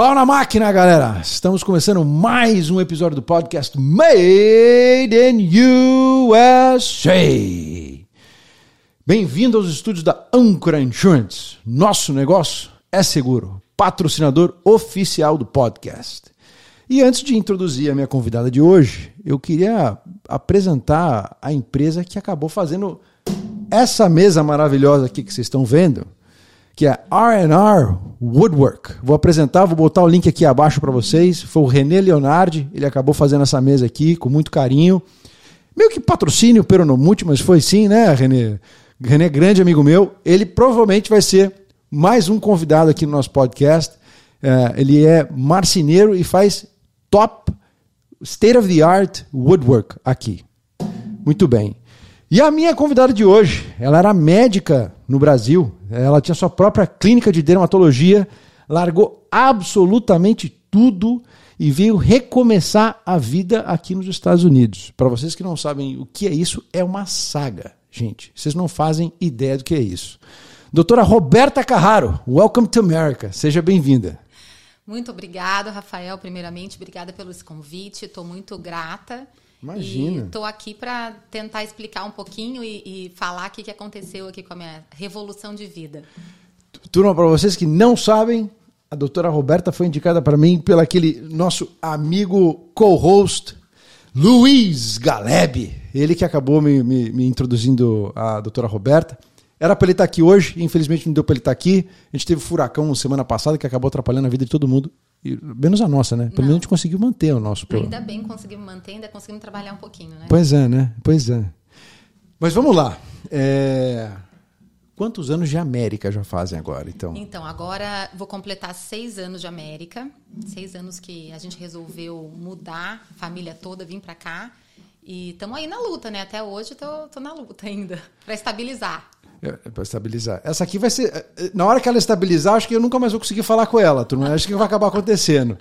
Pau na máquina, galera! Estamos começando mais um episódio do podcast Made in USA. Bem-vindo aos estúdios da Ancora Insurance. Nosso negócio é seguro. Patrocinador oficial do podcast. E antes de introduzir a minha convidada de hoje, eu queria apresentar a empresa que acabou fazendo essa mesa maravilhosa aqui que vocês estão vendo que é R&R Woodwork. Vou apresentar, vou botar o link aqui abaixo para vocês. Foi o René Leonardi, ele acabou fazendo essa mesa aqui com muito carinho. Meio que patrocínio Peronomute, mas foi sim, né, René? René grande amigo meu. Ele provavelmente vai ser mais um convidado aqui no nosso podcast. É, ele é marceneiro e faz top state of the art woodwork aqui. Muito bem. E a minha convidada de hoje, ela era médica no Brasil, ela tinha sua própria clínica de dermatologia, largou absolutamente tudo e veio recomeçar a vida aqui nos Estados Unidos. Para vocês que não sabem o que é isso, é uma saga, gente. Vocês não fazem ideia do que é isso. Doutora Roberta Carraro, welcome to America. Seja bem-vinda. Muito obrigada, Rafael. Primeiramente, obrigada pelo convite. Estou muito grata. Imagina. Estou aqui para tentar explicar um pouquinho e, e falar o que, que aconteceu aqui com a minha revolução de vida. Turma, para vocês que não sabem, a doutora Roberta foi indicada para mim pelo aquele nosso amigo co-host, Luiz Galeb. Ele que acabou me, me, me introduzindo a doutora Roberta. Era para ele estar aqui hoje, infelizmente não deu para ele estar aqui. A gente teve um furacão semana passada que acabou atrapalhando a vida de todo mundo. E, menos a nossa, né? Pelo menos a gente conseguiu manter o nosso plano. Ainda bem conseguimos manter, ainda conseguimos trabalhar um pouquinho, né? Pois é, né? Pois é. Mas vamos lá. É... Quantos anos de América já fazem agora, então? Então, agora vou completar seis anos de América. Seis anos que a gente resolveu mudar a família toda, vir para cá. E estamos aí na luta, né? Até hoje tô, tô na luta ainda, para estabilizar. É, é para estabilizar. Essa aqui vai ser. É, na hora que ela estabilizar, acho que eu nunca mais vou conseguir falar com ela, turma. Acho que vai acabar acontecendo.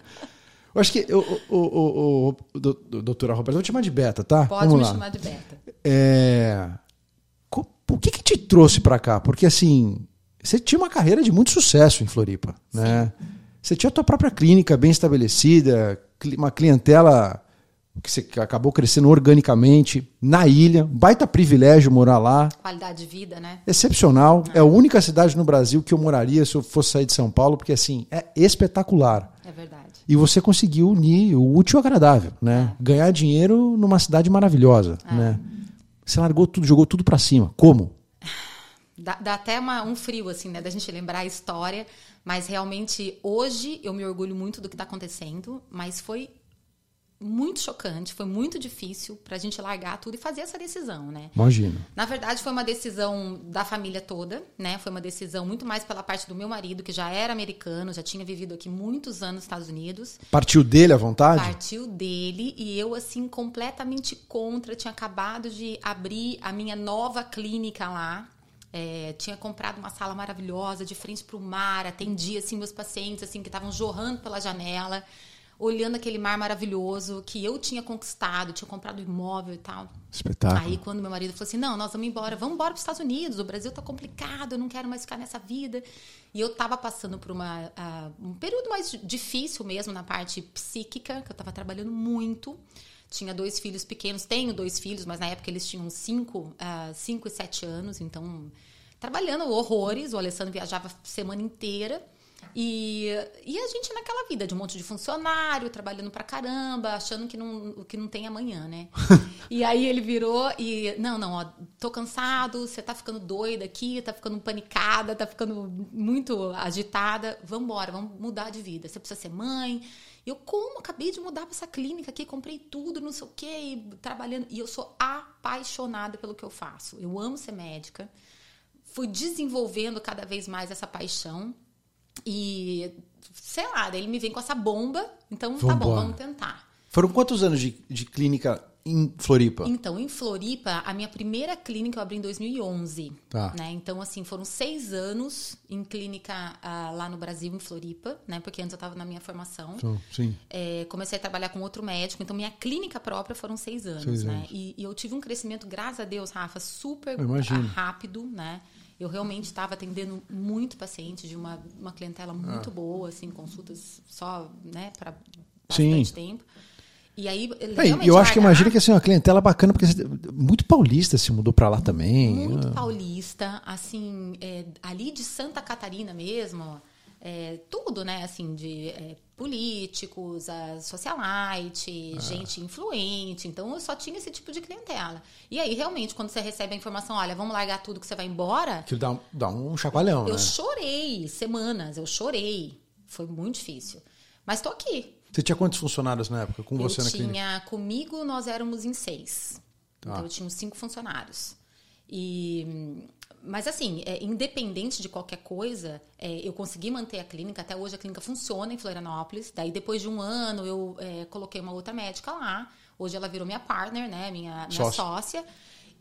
Eu acho que. O, o, o, o, doutora Roberta, vou te chamar de Beta, tá? Pode Vamos me lá. chamar de Beta. É, o que, que te trouxe para cá? Porque assim, você tinha uma carreira de muito sucesso em Floripa, né? Você tinha a tua própria clínica bem estabelecida, uma clientela que você acabou crescendo organicamente na ilha, baita privilégio morar lá. Qualidade de vida, né? Excepcional. É. é a única cidade no Brasil que eu moraria se eu fosse sair de São Paulo, porque assim, é espetacular. É verdade. E você conseguiu unir o útil ao agradável, né? É. Ganhar dinheiro numa cidade maravilhosa, é. né? Você largou tudo, jogou tudo para cima. Como? Dá, dá até uma, um frio, assim, né? Da gente lembrar a história. Mas realmente, hoje, eu me orgulho muito do que está acontecendo. Mas foi muito chocante, foi muito difícil para a gente largar tudo e fazer essa decisão, né? Imagina. Na verdade, foi uma decisão da família toda, né? Foi uma decisão muito mais pela parte do meu marido, que já era americano, já tinha vivido aqui muitos anos nos Estados Unidos. Partiu dele à vontade? Partiu dele e eu, assim, completamente contra. Tinha acabado de abrir a minha nova clínica lá. É, tinha comprado uma sala maravilhosa de frente para o mar, atendia assim meus pacientes assim que estavam jorrando pela janela olhando aquele mar maravilhoso que eu tinha conquistado, tinha comprado imóvel e tal. Espetáculo. Aí quando meu marido falou assim: "Não, nós vamos embora, vamos embora para os Estados Unidos. O Brasil tá complicado, eu não quero mais ficar nessa vida". E eu tava passando por uma, uh, um período mais difícil mesmo na parte psíquica, que eu tava trabalhando muito. Tinha dois filhos pequenos, tenho dois filhos, mas na época eles tinham cinco, uh, cinco e sete anos, então trabalhando horrores. O Alessandro viajava semana inteira. E, e a gente naquela vida de um monte de funcionário, trabalhando pra caramba, achando que não, que não tem amanhã, né? e aí ele virou e. Não, não, ó, tô cansado, você tá ficando doida aqui, tá ficando panicada, tá ficando muito agitada. Vamos embora, vamos mudar de vida. Você precisa ser mãe. Eu, como? Acabei de mudar pra essa clínica aqui, comprei tudo, não sei o quê, e trabalhando. E eu sou apaixonada pelo que eu faço. Eu amo ser médica. Fui desenvolvendo cada vez mais essa paixão. E, sei lá, daí ele me vem com essa bomba, então Vambora. tá bom, vamos tentar. Foram quantos anos de, de clínica em Floripa? Então, em Floripa, a minha primeira clínica eu abri em 2011. Tá. Né? Então, assim, foram seis anos em clínica uh, lá no Brasil, em Floripa, né? Porque antes eu estava na minha formação. Então, sim. É, comecei a trabalhar com outro médico. Então, minha clínica própria foram seis anos, seis né? Anos. E, e, eu tive um crescimento, graças a Deus, Rafa, super rápido, né? Eu realmente estava atendendo muito paciente de uma, uma clientela muito ah. boa, assim, consultas só, né, para bastante Sim. tempo. E aí, eu acho que imagina que assim, uma clientela bacana, porque muito paulista se mudou para lá também. Muito ah. paulista, assim, é, ali de Santa Catarina mesmo, é, tudo, né? Assim, de é, políticos, a socialite, ah. gente influente. Então, eu só tinha esse tipo de clientela. E aí, realmente, quando você recebe a informação, olha, vamos largar tudo que você vai embora. Que dá, dá um chacoalhão, eu né? chorei semanas, eu chorei. Foi muito difícil. Mas tô aqui. Você tinha quantos funcionários na época com eu você na tinha, clínica? Comigo, nós éramos em seis. Tá. Então, eu tinha cinco funcionários. E mas assim, é, independente de qualquer coisa, é, eu consegui manter a clínica. Até hoje a clínica funciona em Florianópolis. Daí depois de um ano eu é, coloquei uma outra médica lá. Hoje ela virou minha partner, né? Minha, minha sócia. sócia.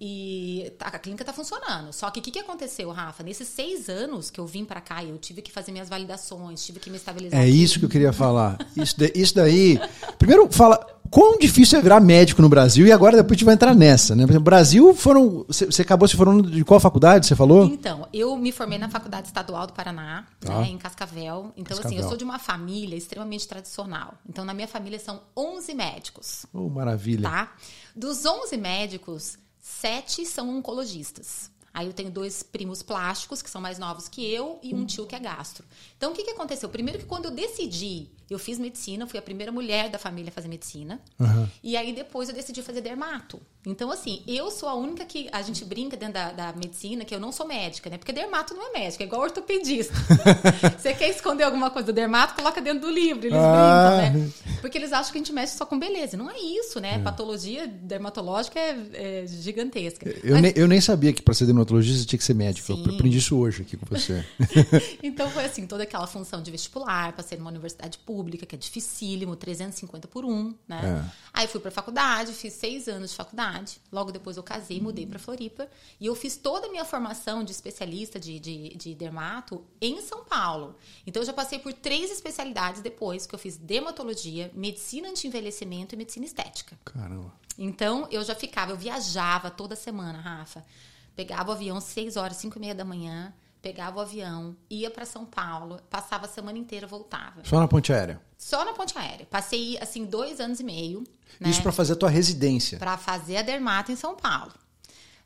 E tá, a clínica tá funcionando. Só que o que, que aconteceu, Rafa? Nesses seis anos que eu vim para cá, eu tive que fazer minhas validações, tive que me estabilizar. É aqui. isso que eu queria falar. Isso, isso daí. Primeiro, fala quão difícil é virar médico no Brasil e agora depois a gente vai entrar nessa, né? Por exemplo, Brasil foram. Você acabou se formando de qual faculdade? Você falou? Então, eu me formei na Faculdade Estadual do Paraná, tá. né, em Cascavel. Então, Cascavel. assim, eu sou de uma família extremamente tradicional. Então, na minha família são 11 médicos. Oh, maravilha. Tá? Dos 11 médicos, sete são oncologistas. Aí eu tenho dois primos plásticos, que são mais novos que eu, e um tio que é gastro. Então, o que, que aconteceu? Primeiro que quando eu decidi, eu fiz medicina, fui a primeira mulher da família a fazer medicina. Uhum. E aí depois eu decidi fazer dermato. Então, assim, eu sou a única que a gente brinca dentro da, da medicina que eu não sou médica, né? Porque dermato não é médica, é igual ortopedista. Você quer esconder alguma coisa do dermato, coloca dentro do livro. Eles ah. brincam, né? Porque eles acham que a gente mexe só com beleza. Não é isso, né? É. Patologia dermatológica é, é gigantesca. Eu, Mas... nem, eu nem sabia que para ser dermatologista tinha que ser médico. Sim. Eu aprendi isso hoje aqui com você. então foi assim, toda aquela função de vestibular, passei numa universidade pública, que é dificílimo, 350 por um, né? É. Aí fui para faculdade, fiz seis anos de faculdade. Logo depois eu casei, mudei para Floripa. E eu fiz toda a minha formação de especialista de, de, de dermato em São Paulo. Então eu já passei por três especialidades depois, que eu fiz dermatologia, medicina anti-envelhecimento e medicina estética. Caramba. Então eu já ficava, eu viajava toda semana, Rafa. Pegava o avião seis horas, cinco e meia da manhã pegava o avião, ia para São Paulo, passava a semana inteira, voltava. Só na ponte aérea? Só na ponte aérea. Passei, assim, dois anos e meio. Né, Isso para fazer a tua residência? Para fazer a dermato em São Paulo.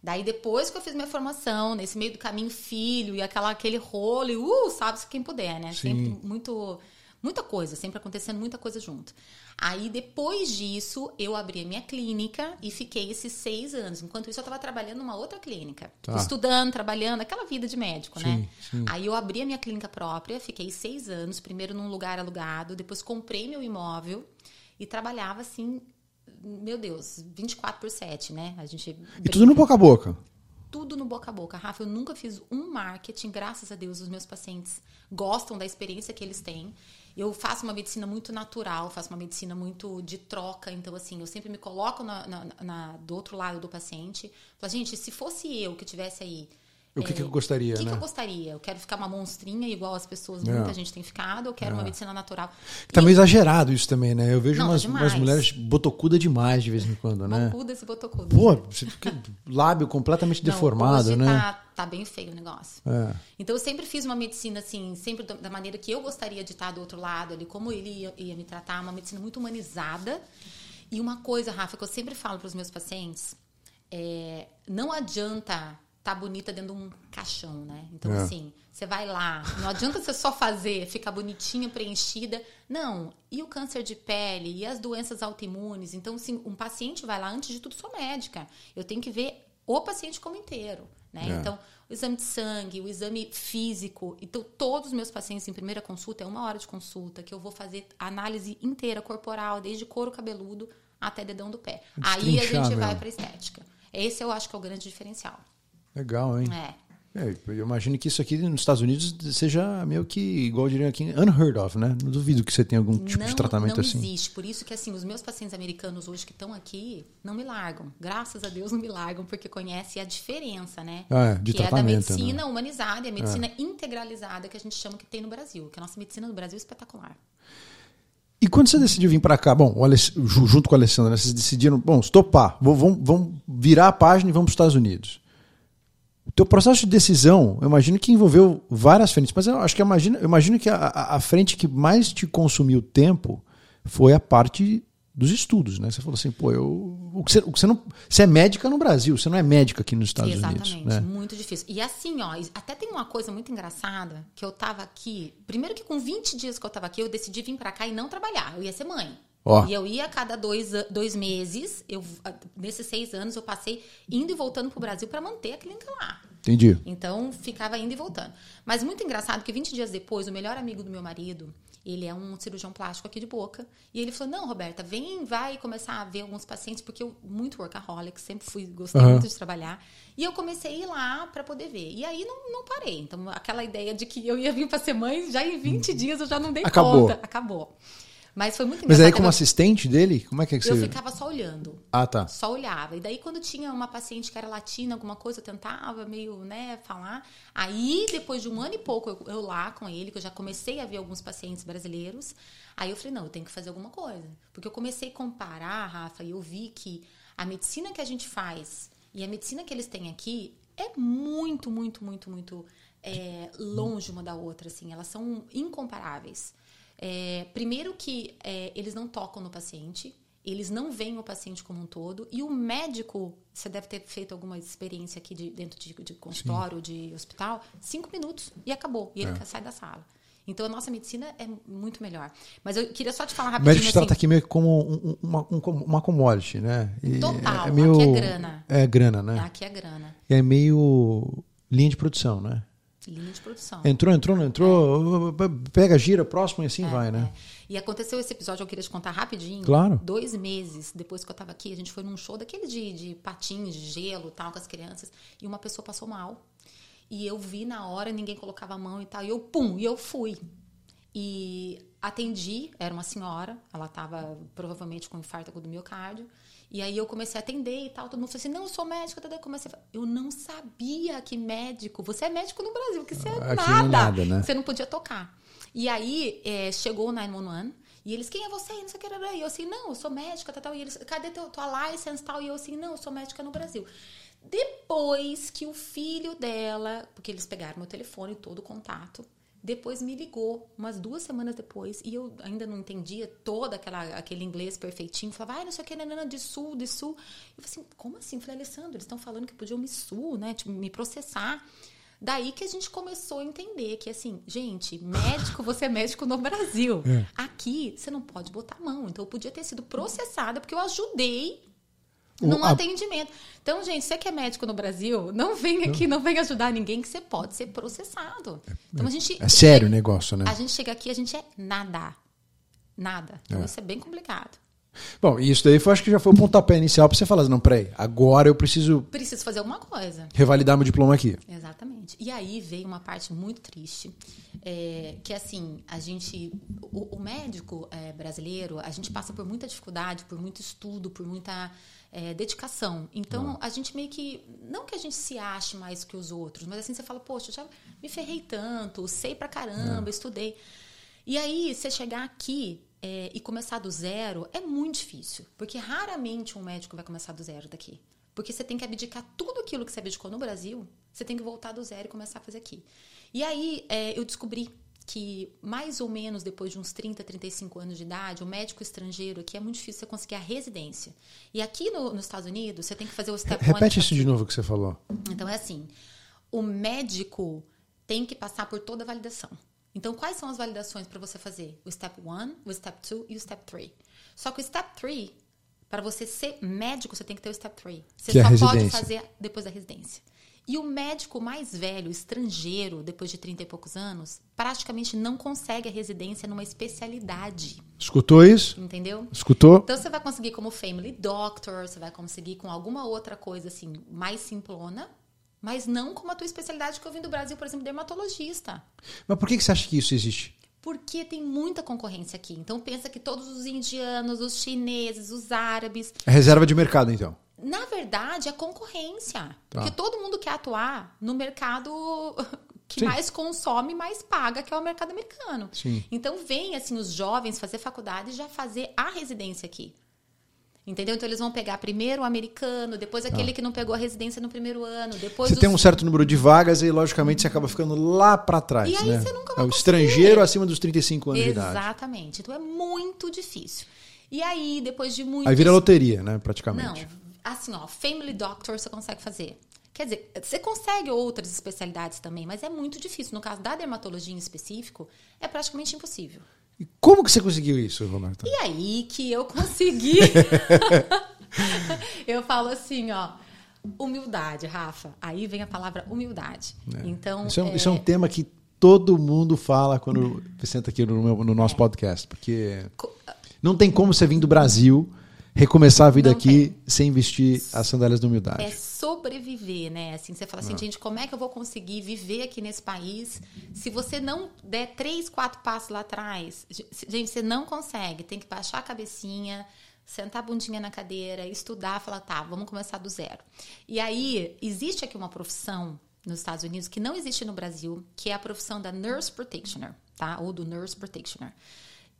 Daí, depois que eu fiz minha formação, nesse meio do caminho, filho, e aquela, aquele rolo, e, uh, sabe-se quem puder, né? Sim. Sempre muito muita coisa, sempre acontecendo muita coisa junto. Aí, depois disso, eu abri a minha clínica e fiquei esses seis anos. Enquanto isso, eu estava trabalhando numa outra clínica. Tá. Estudando, trabalhando, aquela vida de médico, sim, né? Sim. Aí, eu abri a minha clínica própria, fiquei seis anos. Primeiro num lugar alugado, depois comprei meu imóvel e trabalhava assim, meu Deus, 24 por 7, né? A gente... E tudo no boca a boca? tudo no boca a boca. Rafa, eu nunca fiz um marketing, graças a Deus, os meus pacientes gostam da experiência que eles têm. Eu faço uma medicina muito natural, faço uma medicina muito de troca. Então, assim, eu sempre me coloco na, na, na do outro lado do paciente. Falo, gente, se fosse eu que tivesse aí o que, é, que eu gostaria, O que, né? que, eu gostaria? Eu quero ficar uma monstrinha igual as pessoas, é. muita gente tem ficado, eu quero é. uma medicina natural. Tá meio exagerado isso também, né? Eu vejo Não, umas, umas, mulheres botocuda demais de vez em quando, né? Bocudas e botocudas. Pô, lábio completamente Não, deformado, né? Tá, tá bem feio o negócio. É. Então eu sempre fiz uma medicina assim, sempre da maneira que eu gostaria de estar do outro lado ali, como ele ia, ia me tratar, uma medicina muito humanizada. E uma coisa, Rafa, que eu sempre falo para os meus pacientes, é, não adianta tá bonita dentro de um caixão, né? Então, é. assim, você vai lá, não adianta você só fazer, ficar bonitinha, preenchida. Não. E o câncer de pele, e as doenças autoimunes. Então, assim, um paciente vai lá, antes de tudo, sou médica. Eu tenho que ver o paciente como inteiro, né? É. Então, o exame de sangue, o exame físico. Então, todos os meus pacientes em primeira consulta, é uma hora de consulta, que eu vou fazer análise inteira corporal, desde couro cabeludo até dedão do pé. Aí a gente vai para estética. Esse eu acho que é o grande diferencial. Legal, hein? É. É, eu imagino que isso aqui nos Estados Unidos seja meio que, igual diriam aqui, unheard of, né? Não duvido que você tenha algum tipo não, de tratamento não assim. Não existe. Por isso que, assim, os meus pacientes americanos hoje que estão aqui não me largam. Graças a Deus não me largam, porque conhecem a diferença, né? Ah, é, de que tratamento, é da medicina né? humanizada e a medicina é. integralizada que a gente chama que tem no Brasil. Que a nossa medicina no Brasil é espetacular. E quando você decidiu vir para cá, bom, junto com a Alessandra, né, vocês decidiram, bom, estopar, vamos, vamos virar a página e vamos para os Estados Unidos O teu processo de decisão, eu imagino que envolveu várias frentes, mas eu acho que imagino, eu imagino que a, a frente que mais te consumiu tempo foi a parte dos estudos, né? Você falou assim, pô, eu, o que você, o que você não, você é médica no Brasil, você não é médica aqui nos Estados Exatamente, Unidos, né? muito difícil. E assim, ó, até tem uma coisa muito engraçada, que eu tava aqui, primeiro que com 20 dias que eu tava aqui, eu decidi vir para cá e não trabalhar, eu ia ser mãe. E eu ia a cada dois, dois meses, eu, nesses seis anos, eu passei indo e voltando pro Brasil para manter a clínica lá. Entendi. Então, ficava indo e voltando. Mas muito engraçado que 20 dias depois, o melhor amigo do meu marido, ele é um cirurgião plástico aqui de boca, e ele falou: Não, Roberta, vem, vai começar a ver alguns pacientes, porque eu, muito workaholic, sempre fui, gostei Aham. muito de trabalhar. E eu comecei a ir lá para poder ver. E aí não, não parei. Então, aquela ideia de que eu ia vir para ser mãe, já em 20 dias eu já não dei Acabou. conta. Acabou. Mas foi muito Mas aí como eu, assistente dele, como é que, é que eu você... ficava só olhando. Ah, tá. Só olhava. E daí, quando tinha uma paciente que era latina, alguma coisa, eu tentava meio, né, falar. Aí, depois de um ano e pouco, eu, eu lá com ele, que eu já comecei a ver alguns pacientes brasileiros. Aí eu falei, não, eu tenho que fazer alguma coisa. Porque eu comecei a comparar, Rafa, e eu vi que a medicina que a gente faz e a medicina que eles têm aqui é muito, muito, muito, muito é, longe uma da outra, assim. Elas são incomparáveis. É, primeiro que é, eles não tocam no paciente, eles não veem o paciente como um todo, e o médico, você deve ter feito alguma experiência aqui de, dentro de, de consultório, de hospital, cinco minutos e acabou, e ele sai da sala. Então a nossa medicina é muito melhor. Mas eu queria só te falar O rapidinho médico te trata assim, aqui meio como um- uma, um- como uma commodity, né? E Total, é meio, aqui é grana. É grana, né? aqui é grana, É meio linha de produção, né? Linha de produção. Entrou, entrou, não entrou, pega, gira, próximo e assim vai, né? É. E aconteceu esse episódio, eu queria te contar rapidinho. Claro. Dois meses depois que eu tava aqui, a gente foi num show daquele de, de patins, de gelo tal, com as crianças, e uma pessoa passou mal. E eu vi na hora, ninguém colocava a mão e tal, e eu, pum, e eu fui. E atendi, era uma senhora, ela tava provavelmente com infarto agudo do miocárdio. E aí eu comecei a atender e tal, todo mundo falou assim: "Não, eu sou médica", tá? Daí eu comecei a eu não sabia que médico, você é médico no Brasil, que você é Aqui é nada. nada, né? Você não podia tocar. E aí é, chegou o 911 e eles, quem é você? Não sei o que era. E eu assim, não, eu sou médica, tal, tal. E eles, cadê teu, tua license tal? E eu assim, não, eu sou médica no Brasil. Depois que o filho dela, porque eles pegaram meu telefone, todo o contato, depois me ligou, umas duas semanas depois, e eu ainda não entendia todo aquela, aquele inglês perfeitinho. Falava, ai, não sei o que, nanana, de sul, de sul. Eu falei assim, como assim? Eu falei, Alessandro, eles estão falando que podiam me sul, né? Tipo, me processar. Daí que a gente começou a entender que, assim, gente, médico, você é médico no Brasil. Aqui, você não pode botar a mão. Então, eu podia ter sido processada porque eu ajudei num a- atendimento. Então, gente, você que é médico no Brasil, não vem aqui, não vem ajudar ninguém que você pode ser processado. Então, a gente... É sério o negócio, né? A gente chega aqui, a gente é nada. Nada. Então, isso é bem complicado. Bom, e isso daí foi, acho que já foi o pontapé inicial pra você falar, não, peraí, agora eu preciso Preciso fazer alguma coisa. revalidar meu diploma aqui. Exatamente. E aí veio uma parte muito triste, é, que assim, a gente, o, o médico é, brasileiro, a gente passa por muita dificuldade, por muito estudo, por muita é, dedicação. Então, a gente meio que, não que a gente se ache mais que os outros, mas assim, você fala, poxa, eu já me ferrei tanto, sei pra caramba, estudei. E aí, você chegar aqui é, e começar do zero é muito difícil, porque raramente um médico vai começar do zero daqui. Porque você tem que abdicar tudo aquilo que você abdicou no Brasil, você tem que voltar do zero e começar a fazer aqui. E aí é, eu descobri que mais ou menos depois de uns 30, 35 anos de idade, o médico estrangeiro aqui é muito difícil você conseguir a residência. E aqui no- nos Estados Unidos, você tem que fazer o step one, Repete isso de novo que você falou. então é assim, o médico tem que passar por toda a validação. Então quais são as validações para você fazer? O step 1, o step 2 e o step 3. Só que o step 3, para você ser médico, você tem que ter o step 3. Você Que é só pode residência. fazer depois da residência. E o médico mais velho, estrangeiro, depois de 30 e poucos anos, praticamente não consegue a residência numa especialidade, Escutou isso? entendeu? Escutou? Então você vai conseguir como family doctor, você vai conseguir com alguma outra coisa assim, mais simplona, mas não como a tua especialidade que eu vim do Brasil, por exemplo, dermatologista. Mas por que você acha que isso existe? Porque tem muita concorrência aqui. Então pensa que todos os indianos, os chineses, os árabes, É reserva de mercado, então. Na verdade é concorrência. Tá. Porque todo mundo quer atuar no mercado que Sim. mais consome, mais paga, que é o mercado americano. Sim. Então vem assim os jovens fazer faculdade e já fazer a residência aqui. Entendeu? Então eles vão pegar primeiro o americano, depois aquele que não pegou a residência no primeiro ano, depois Você os- tem um certo número de vagas e, logicamente, você acaba ficando lá para trás. E aí né? você nunca vai É o estrangeiro acima dos 35 anos de idade. Exatamente. Então é muito difícil. E aí, depois de muitos... Aí vira loteria, né? Não, Praticamente. Assim, ó, Family Doctor você consegue fazer. Quer dizer, você consegue outras especialidades também, mas é muito difícil. No caso da dermatologia em específico, é praticamente impossível. E como que você conseguiu isso, Roberto? E aí que eu consegui. eu falo assim, ó. Humildade, Rafa. Aí vem a palavra humildade. Então. Isso é, um, é, isso é um tema que todo mundo fala quando senta aqui no, meu- no nosso podcast, porque não tem como você vir do Brasil recomeçar a vida Não aqui sem vestir as sandálias da humildade. é sobreviver, né? Assim, você fala assim, gente, como é que eu vou conseguir viver aqui nesse país se você não der três, quatro passos lá atrás? Gente, você não consegue. Tem que baixar a cabecinha, sentar a bundinha na cadeira, estudar, falar, tá, vamos começar do zero. E aí, existe aqui uma profissão nos Estados Unidos que não existe no Brasil, que é a profissão da nurse practitioner, tá? Ou do nurse practitioner.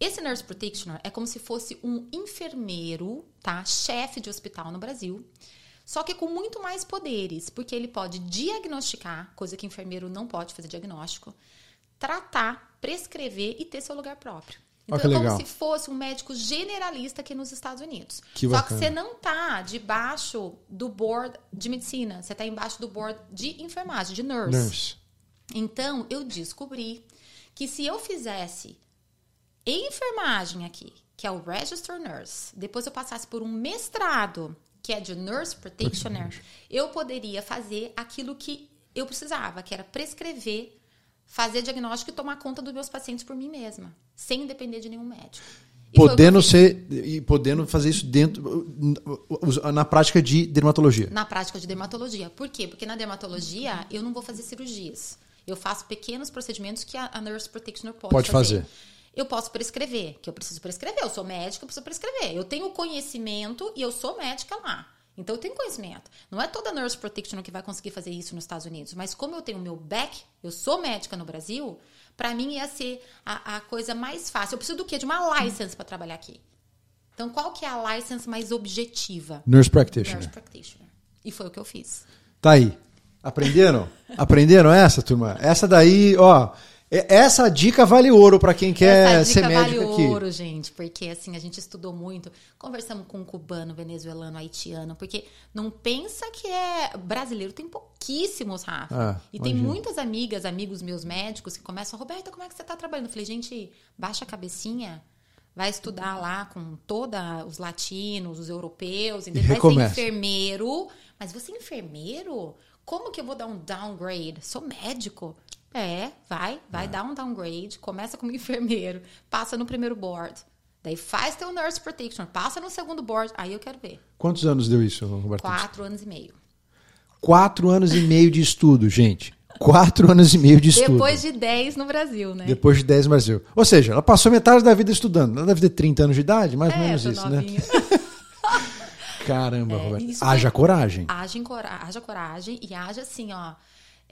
Esse nurse practitioner é como se fosse um enfermeiro, tá? Chefe de hospital no Brasil. Só que com muito mais poderes, porque ele pode diagnosticar, coisa que enfermeiro não pode fazer diagnóstico, tratar, prescrever e ter seu lugar próprio. Então é legal. como se fosse um médico generalista aqui nos Estados Unidos. Que Só que você não tá debaixo do board de medicina, você tá embaixo do board de enfermagem, de nurse. Nurse. Então, eu descobri que se eu fizesse enfermagem aqui, que é o Register Nurse, depois eu passasse por um mestrado, que é de Nurse Practitioner, eu poderia fazer aquilo que eu precisava, que era prescrever, fazer diagnóstico e tomar conta dos meus pacientes por mim mesma, sem depender de nenhum médico. E Podendo ser e podendo fazer isso dentro na prática de dermatologia. Na prática de dermatologia. Por quê? Porque na dermatologia eu não vou fazer cirurgias. Eu faço pequenos procedimentos que a, a nurse practitioner pode, Pode fazer. Eu posso prescrever, que eu preciso prescrever. Eu sou médica, eu preciso prescrever. Eu tenho conhecimento e eu sou médica lá. Então eu tenho conhecimento. Não é toda nurse practitioner que vai conseguir fazer isso nos Estados Unidos, mas como eu tenho o meu back, eu sou médica no Brasil, para mim ia ser a, a coisa mais fácil. Eu preciso do quê? De uma license para trabalhar aqui. Então qual que é a license mais objetiva? Nurse practitioner. Nurse practitioner. E foi o que eu fiz. Tá aí. Aprenderam? Aprenderam essa, turma? Essa daí, ó. E- Essa dica vale ouro pra quem quer Essa ser médico vale aqui. ouro, gente, porque assim, a gente estudou muito, conversamos com um cubano, venezuelano, haitiano, porque não pensa que é brasileiro, tem pouquíssimos, Rafa. Ah, e tem muitas amigas, amigos meus médicos que começam, Roberta, como é que você tá trabalhando? Eu falei, gente, baixa a cabecinha, vai estudar lá com todos os latinos, os europeus, entendeu? vai ser enfermeiro, mas você é enfermeiro? Como que eu vou dar um downgrade? Sou médico. É, vai, vai dar um downgrade, começa como enfermeiro, passa no primeiro board. Daí faz teu nurse protection, passa no segundo board. Aí eu quero ver. Quantos anos deu isso, Roberto? Quatro anos e meio. Quatro anos e meio de estudo, gente. Quatro anos e meio de estudo. Depois de dez no Brasil, né? Depois de 10 no Brasil. Ou seja, ela passou metade da vida estudando. Ela deve ter 30 anos de idade, mais ou é, menos tô isso, né? novinha. Caramba, Roberto. isso Haja foi- coragem. Haja, cora- haja coragem e haja assim, ó,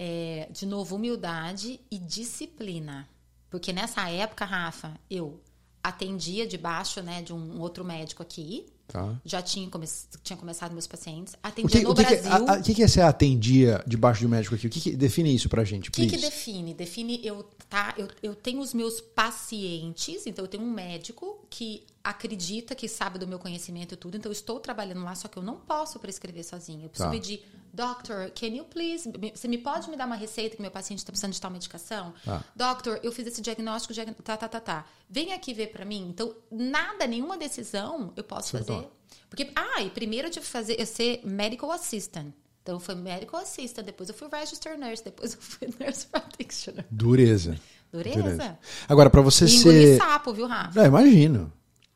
é, de novo, humildade e disciplina. Porque nessa época, Rafa, eu atendia debaixo né, de um outro médico aqui. Tá. Já tinha, come tinha começado meus pacientes. O Atendia que, no o que, Brasil. o que que é ser atendia debaixo de um médico aqui? O que, que define isso pra gente, O que define? Define eu, tá? Eu, eu tenho os meus pacientes, então eu tenho um médico que acredita que sabe do meu conhecimento e tudo, então eu estou trabalhando lá, só que eu não posso prescrever sozinha. Eu preciso Tá. pedir, doctor, can you please, você me pode me dar uma receita que meu paciente está precisando de tal medicação? Tá. Doctor, eu fiz esse diagnóstico, diag- tá, tá, tá, tá. Vem aqui ver pra mim. Então, nada, nenhuma decisão eu posso fazer. Porque, ah, e primeiro eu tive que fazer, eu ser medical assistant. Então, eu fui medical assistant, depois eu fui register nurse, depois eu fui nurse practitioner. Dureza. Dureza. Agora, pra você E engoli ser. sapo, viu, Rafa? É, imagino.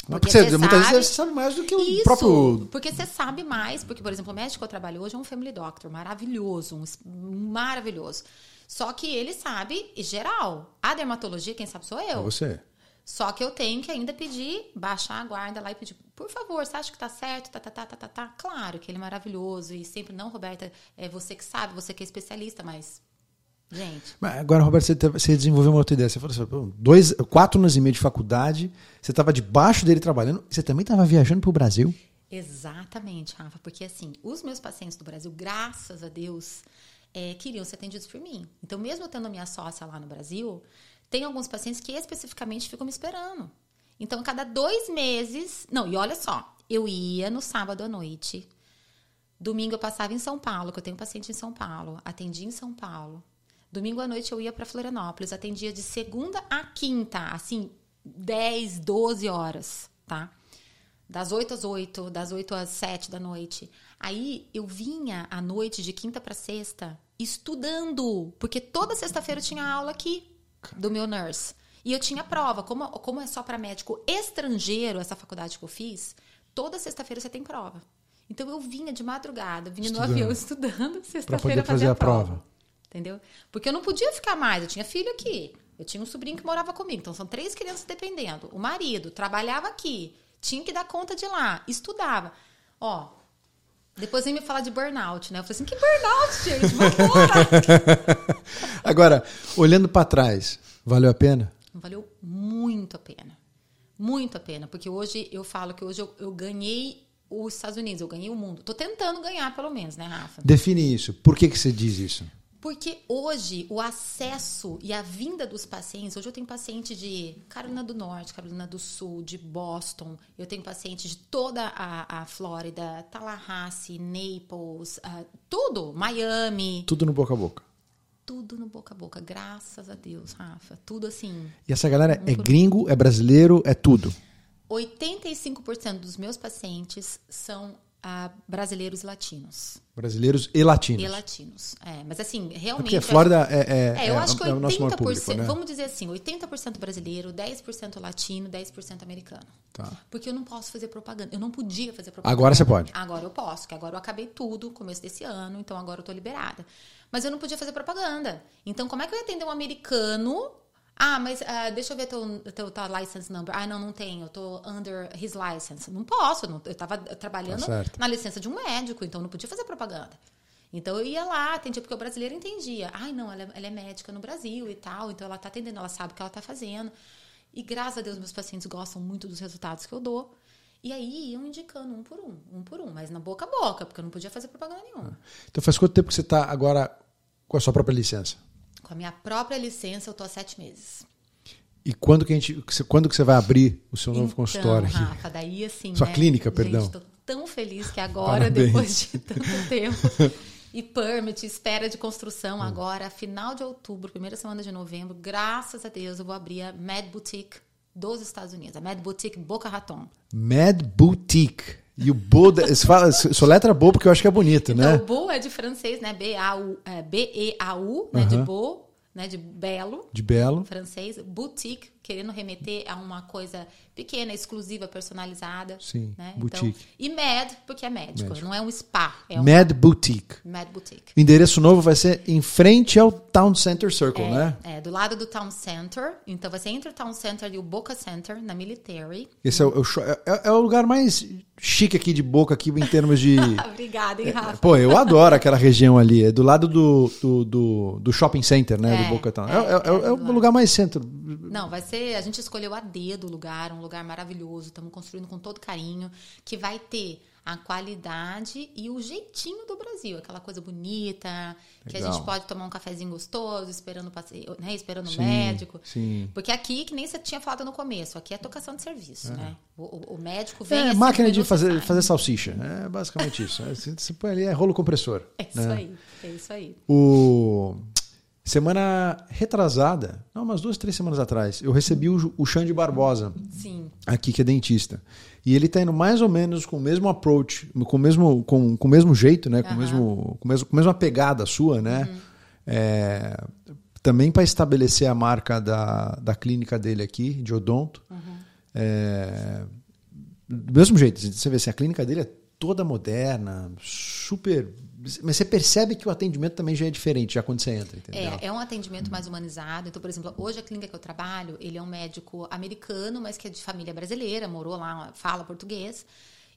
Porque Porque você, muitas sabe- vezes você sabe mais do que o Isso, próprio. porque você sabe mais, porque, por exemplo, o médico que eu trabalho hoje é um family doctor, maravilhoso, um, maravilhoso. Só que ele sabe geral. A dermatologia, quem sabe sou É eu. você. Só que eu tenho que ainda pedir, baixar a guarda lá e pedir, por favor, você acha que tá certo? Tá, tá, tá, tá, tá, tá. Claro que ele é maravilhoso e sempre, não, Roberta, é você que sabe, você que é especialista, mas. Gente, Mas agora, Roberto, você, você desenvolveu uma outra ideia. Você falou assim, dois, quatro anos e meio de faculdade, você estava debaixo dele trabalhando, você também estava viajando para o Brasil? Exatamente, Rafa, porque assim, os meus pacientes do Brasil, graças a Deus, é, queriam ser atendidos por mim. Então, mesmo eu tendo a minha sócia lá no Brasil, tem alguns pacientes que especificamente ficam me esperando. Então, cada dois meses. Não, e olha só, eu ia no sábado à noite. Domingo eu passava em São Paulo, que eu tenho um paciente em São Paulo, atendi em São Paulo. Domingo à noite eu ia para Florianópolis, atendia de segunda a quinta, assim, 10, 12 horas, tá? Das 8 às 8, das 8 às 7 da noite. Aí eu vinha à noite de quinta para sexta estudando, porque toda sexta-feira eu tinha aula aqui do meu nurse. E eu tinha prova, como, como é só para médico estrangeiro essa faculdade que eu fiz, toda sexta-feira você tem prova. Então eu vinha de madrugada, vinha estudando. no avião estudando, sexta-feira fazer, fazer a prova. prova. Entendeu? Porque eu não podia ficar mais, eu tinha filho aqui. Eu tinha um sobrinho que morava comigo, então são três crianças dependendo. O marido trabalhava aqui, tinha que dar conta de lá, estudava. Ó, depois vem me falar de burnout, né? Eu falei assim, que burnout, gente? Vambora! Agora, olhando para trás, valeu a pena? Valeu muito a pena. Muito a pena. Porque hoje eu falo que hoje eu, eu ganhei os Estados Unidos, eu ganhei o mundo. Tô tentando ganhar, pelo menos, né, Rafa? Define isso. Por que, que você diz isso? Porque hoje o acesso e a vinda dos pacientes, hoje eu tenho paciente de Carolina do Norte, Carolina do Sul, de Boston, eu tenho paciente de toda a, a Flórida, Tallahassee, Naples, uh, tudo, Miami. Tudo no boca a boca. Tudo no boca a boca, graças a Deus, Rafa. Tudo assim. E essa galera é gringo, é brasileiro, é tudo? 85% dos meus pacientes são a brasileiros e latinos. Brasileiros e latinos. E latinos. É, mas assim, realmente. É porque Flórida é, é, é, eu acho que 80%, é público, né? vamos dizer assim, 80% brasileiro, 10% latino, 10% americano. Tá. Porque eu não posso fazer propaganda. Eu não podia fazer propaganda. Agora você pode. Agora eu posso, que agora eu acabei tudo começo desse ano, então agora eu tô liberada. Mas eu não podia fazer propaganda. Então, como é que eu ia atender um americano ah, mas uh, deixa eu ver teu, teu, teu license number. Ah, não, não tenho. Eu tô under his license. Não posso. Não, eu tava trabalhando tá na licença de um médico, então não podia fazer propaganda. Então eu ia lá, atendia, porque o brasileiro entendia. Ai, não, ela, é, ela é médica no Brasil e tal, então ela tá atendendo, ela sabe o que ela tá fazendo. E graças a Deus, meus pacientes gostam muito dos resultados que eu dou. E aí iam indicando um por um, um por um, mas na boca a boca, porque eu não podia fazer propaganda nenhuma. Então faz quanto tempo que você está agora com a sua própria licença? Com a minha própria licença, eu estou há sete meses. E quando que, a gente, quando que você vai abrir o seu novo então, consultório? Aqui? Rafa, daí assim. Sua né? clínica, perdão. Estou tão feliz que agora, Parabéns. depois de tanto tempo. e permit, espera de construção hum. agora, final de outubro, primeira semana de novembro, graças a Deus, eu vou abrir a Mad Boutique dos Estados Unidos, a Mad Boutique Boca Raton. Mad Boutique. E o Bo, você fala, sua letra Bo porque eu acho que é bonito, então, né? O Bo é de francês, né? B-A-U, é, B-E-A-U, né? De Bo, né? De belo. De belo. Francês. Boutique, querendo remeter a uma coisa pequena, exclusiva, personalizada. Sim, né? boutique. Então, e Mad, porque é médico, médico. não é um spa. É Mad Boutique. Mad Boutique. O endereço novo vai ser em frente ao Town Center Circle, é, né? É, do lado do Town Center. Então, você entra o Town Center e o Boca Center, na Military. Esse é o, é, é, é o lugar mais chique aqui de Boca, aqui em termos de... Obrigada, hein, Rafa? pô, eu adoro aquela região ali. É do lado do, do, do, do shopping center, né? do Boca Town. É, é, o lugar mais centro. Não, vai ser... A gente escolheu a dedo o lugar, um lugar maravilhoso. Estamos construindo com todo carinho, que vai ter a qualidade e o jeitinho do Brasil, aquela coisa bonita, Legal. que a gente pode tomar um cafezinho gostoso, esperando o né, esperando sim, o médico. Sim. Porque aqui, que nem você tinha falado no começo, aqui é tocação de serviço, é. né? O, o, médico vem. É máquina de fazer, fazer salsicha. É basicamente isso. É, você põe ali, é rolo compressor. É isso né? aí, é isso aí. O. Semana retrasada, não, umas duas, três semanas atrás, eu recebi o, o Xande Barbosa, Sim. aqui que é dentista. E ele está indo mais ou menos com o mesmo approach, com o mesmo, com, com o mesmo jeito, né? Com, uhum. o mesmo, com, mesmo, com a mesma pegada sua, né? Uhum. É, também para estabelecer a marca da, da clínica dele aqui, de odonto. Uhum. É, do mesmo jeito, você vê assim, a clínica dele é toda moderna, super mas você percebe que o atendimento também já é diferente, já quando você entra, entendeu? É, é um atendimento mais humanizado. Então, por exemplo, hoje a clínica que eu trabalho, ele é um médico americano, mas que é de família brasileira, morou lá, fala português.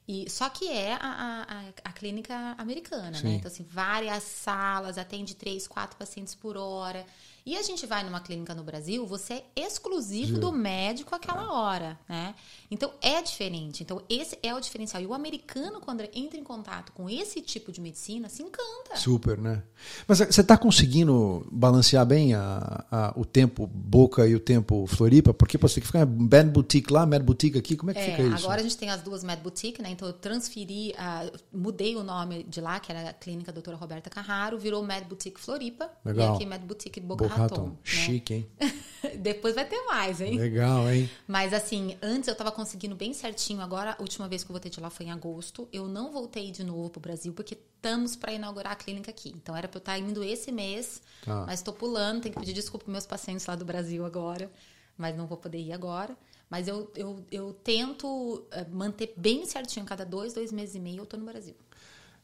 E, só que é a, a, a clínica americana, né? Sim. né? Então, assim, várias salas, atende três, quatro pacientes por hora. E a gente vai numa clínica no Brasil, você é exclusivo do médico aquela hora, né? Então é diferente. Então esse é o diferencial. E o americano, quando entra em contato com esse tipo de medicina, se encanta. Super, né? Mas você está conseguindo balancear bem a, a, o tempo Boca e o tempo Floripa? Porque você que ficar Mad Boutique lá, Mad Boutique aqui, como é que É, fica isso? agora a gente tem as duas Mad Boutique, né? Então eu transferi, a- mudei o nome de lá, que era a clínica doutora Roberta Carraro, virou Mad Boutique Floripa. Legal. E aqui Mad Boutique Boca, Boca Raton. Né? Chique, hein? Depois vai ter mais, hein? Legal, hein? Mas assim, antes eu tava conseguindo bem certinho. Agora, a última vez que eu voltei de lá foi em agosto. Eu não voltei de novo pro Brasil, porque estamos para inaugurar a clínica aqui. Então era pra eu estar indo esse mês, Tá. mas tô pulando. Tenho que pedir desculpa pros meus pacientes lá do Brasil agora. Mas não vou poder ir agora. Mas eu, eu, eu tento eh, manter bem certinho. Cada dois, dois meses e meio eu tô no Brasil.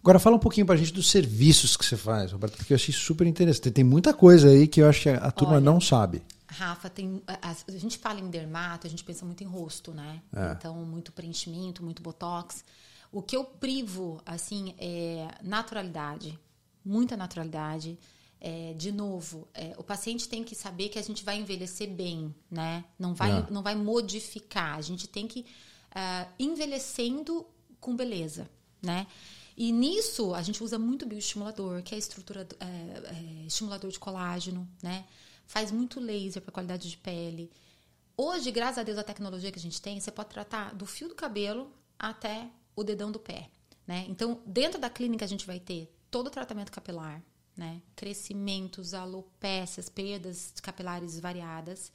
Agora fala um pouquinho pra gente dos serviços que você faz, Roberto, porque eu achei super interessante. Tem muita coisa aí que eu acho que a, turma Olha, não sabe. Rafa, tem, a, a- gente fala em dermato, a gente pensa muito em rosto, né? É. Então, muito preenchimento, muito botox. O que eu privo, assim, é naturalidade. Muita naturalidade. É, de novo, é, o paciente tem que saber que a gente vai envelhecer bem, né? Não vai, É. não vai modificar. A gente tem que ah, envelhecendo com beleza, né? E nisso a gente usa muito bioestimulador, que é estrutura, é, é, estimulador de colágeno, né? Faz muito laser para qualidade de pele. Hoje, graças a Deus, a tecnologia que a gente tem, você pode tratar do fio do cabelo até o dedão do pé, né? Então, dentro da clínica a gente vai ter todo o tratamento capilar, né? Crescimentos, alopécias, perdas capilares variadas,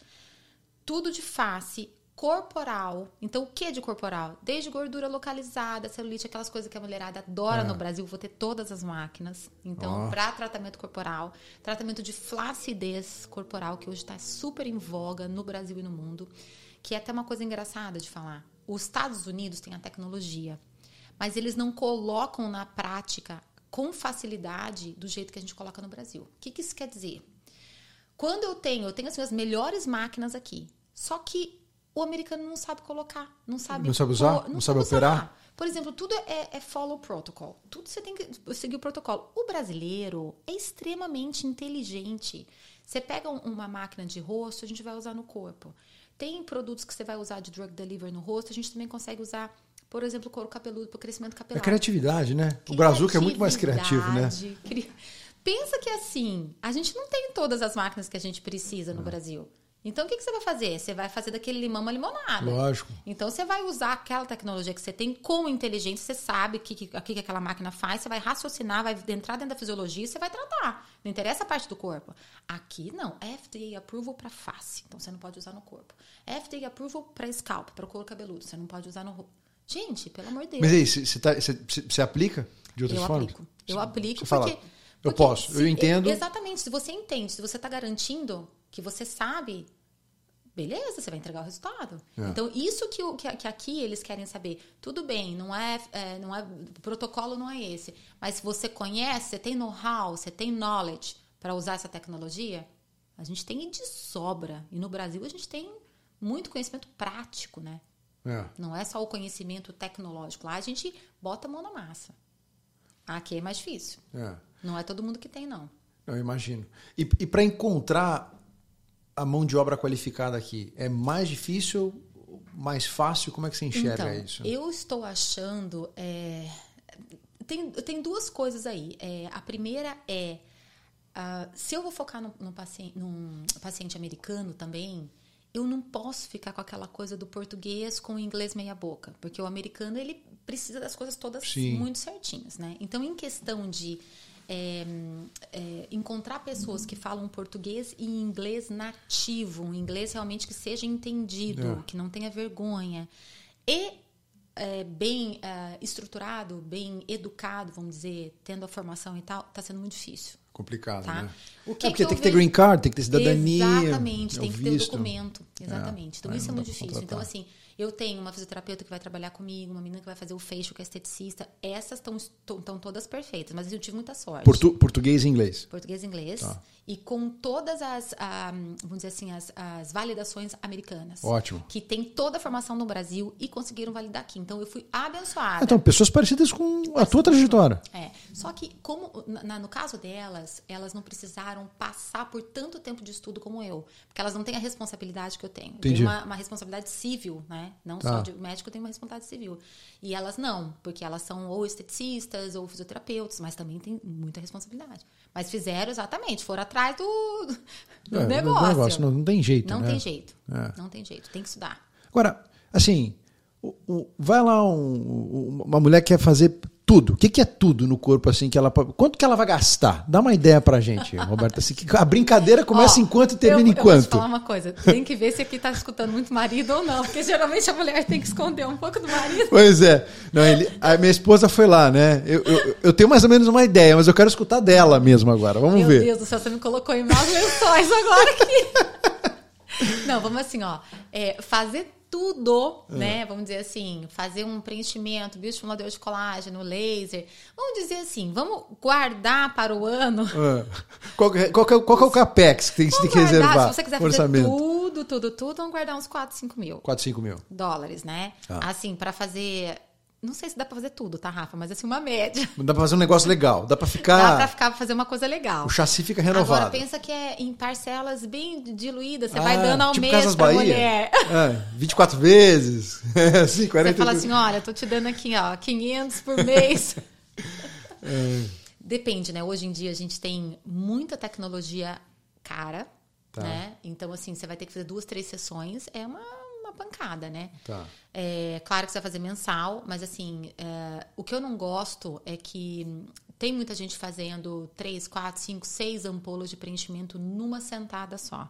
tudo de face, corporal. Então, o que de corporal? Desde gordura localizada, celulite, aquelas coisas que a mulherada adora É. no Brasil, vou ter todas as máquinas. Então, Ó. para tratamento corporal, tratamento de flacidez corporal, que hoje está super em voga no Brasil e no mundo, que é até uma coisa engraçada de falar. Os Estados Unidos têm a tecnologia, mas eles não colocam na prática com facilidade do jeito que a gente coloca no Brasil. O que, que isso quer dizer? Quando eu tenho, eu tenho assim, as melhores máquinas aqui. Só que o americano não sabe colocar, não sabe, Não sabe usar? pôr, Não sabe operar? Por exemplo, tudo é, é follow protocol. Tudo você tem que seguir o protocolo. O brasileiro é extremamente inteligente. Você pega um- uma máquina de rosto, a gente vai usar no corpo. Tem produtos que você vai usar de drug delivery no rosto, a gente também consegue usar, por exemplo, couro cabeludo para crescimento É capilar. criatividade, né? O Brazuca é muito mais criativo, né? Criatividade, cri- Pensa que assim, a gente não tem todas as máquinas que a gente precisa É. no Brasil. Então, o que, que você vai fazer? Você vai fazer daquele limão uma limonada. Lógico. Então, você vai usar aquela tecnologia que você tem com inteligência, você sabe o que, que, que que aquela máquina faz, você vai raciocinar, vai entrar dentro da fisiologia e você vai tratar. Não interessa a parte do corpo. Aqui, não. FDA approval para face. Então, você não pode usar no corpo. FDA approval para scalp, para o couro cabeludo. Você não pode usar no. Gente, pelo amor de Deus. Mas aí, você, tá- você- você- aplica de outras Eu formas? aplico. Eu aplico Você fala, porque. eu porque posso, eu se- entendo. Exatamente. Se você entende, se você está garantindo que você sabe, beleza, você vai entregar o resultado. É. Então, isso que, que, que aqui eles querem saber. Tudo bem, não é, é, não é. O protocolo não é esse. Mas se você conhece, você tem know-how, você tem knowledge para usar essa tecnologia, a gente tem de sobra. E no Brasil a gente tem muito conhecimento prático, né? É. Não é só o conhecimento tecnológico. Lá a gente bota a mão na massa. Aqui é mais difícil. É. Não é todo mundo que tem, não. Eu imagino. E, e para encontrar a mão de obra qualificada aqui, é mais difícil, mais fácil? Como é que você enxerga então, isso? eu estou achando. é, tem, tem duas coisas aí. É, a primeira é. ah, se eu vou focar no, no paciente, num paciente americano também, eu não posso ficar com aquela coisa do português com o inglês meia boca, porque o americano ele precisa das coisas todas Sim. muito certinhas, né? Então, em questão de é, é, encontrar pessoas que falam português e inglês nativo, um inglês realmente que seja entendido, É. que não tenha vergonha e é, bem é, estruturado, bem educado, vamos dizer, tendo a formação e tal, está sendo muito difícil. Complicado, Tá? né? O é que porque que tem que ter green card, tem que ter cidadania. Exatamente, é tem que ter documento. Exatamente. Então, isso é muito difícil. Então, assim, Eu tenho uma fisioterapeuta que vai trabalhar comigo, uma menina que vai fazer o facial, que é esteticista. Essas estão todas perfeitas, mas eu tive muita sorte. Portu português e inglês. Português e inglês. Tá. E com todas as, ah, vamos dizer assim, as, as, validações americanas. Ótimo. Que tem toda a formação no Brasil e conseguiram validar aqui. Então eu fui abençoada. Então, pessoas parecidas com a tua trajetória. É. Só que, como na, no caso delas, elas não precisaram passar por tanto tempo de estudo como eu. Porque elas não têm a responsabilidade que eu tenho. Entendi. Eu tenho uma, uma responsabilidade civil, né? Não tá. só de médico, tenho uma responsabilidade civil. E elas não, porque elas são ou esteticistas ou fisioterapeutas, mas também tem muita responsabilidade. Mas fizeram exatamente, foram atrás do, do é, negócio. negócio. Não, não, tem jeito. Não né? tem jeito. É. Não tem jeito, tem que estudar. Agora, assim, o, o, vai lá um, uma mulher que quer fazer tudo. O que, que, é tudo no corpo assim que ela quanto que ela vai gastar? Dá uma ideia pra gente, Roberta. Assim, a brincadeira começa Ó, enquanto e termina eu, enquanto. Eu vou te falar uma coisa. Tem que ver se aqui tá escutando muito marido ou não, porque geralmente a mulher tem que esconder um pouco do marido. Pois é. Não, ele, a minha esposa foi lá, né? Eu, eu, eu, tenho mais ou menos uma ideia, mas eu quero escutar dela mesmo agora. Vamos Meu ver. Meu Deus do céu, você me colocou em maus lençóis agora aqui. Não, vamos assim, ó. É, fazer tudo, é. né? Vamos dizer assim, fazer um preenchimento, bioestimulador de colágeno, laser. Vamos dizer assim, vamos guardar para o ano. É. Qual, é, qual, qual, qual é o capex que tem, tem que guardar, reservar? Se você quiser fazer orçamento. tudo, tudo, tudo, vamos guardar uns 4, 5 mil. 4, 5 mil. Dólares, né? Ah. Assim, para fazer não sei se dá pra fazer tudo, tá, Rafa? Mas assim, uma média. Dá pra fazer um negócio legal. Dá pra ficar. Dá pra ficar fazer uma coisa legal. O chassi fica renovado. Agora pensa que é em parcelas bem diluídas. Você ah, vai dando ao tipo mês Casas pra Bahia. mulher. É, 24 vezes. assim, 40 Você fala assim: olha, tô te dando aqui, ó, 500 por mês. é. Depende, né? Hoje em dia a gente tem muita tecnologia cara. Tá. Né? Então, assim, você vai ter que fazer duas, três sessões. É uma uma pancada, né? Tá. É, claro que você vai fazer mensal, mas assim, é, o que eu não gosto é que tem muita gente fazendo três, quatro, cinco, seis ampolas de preenchimento numa sentada só.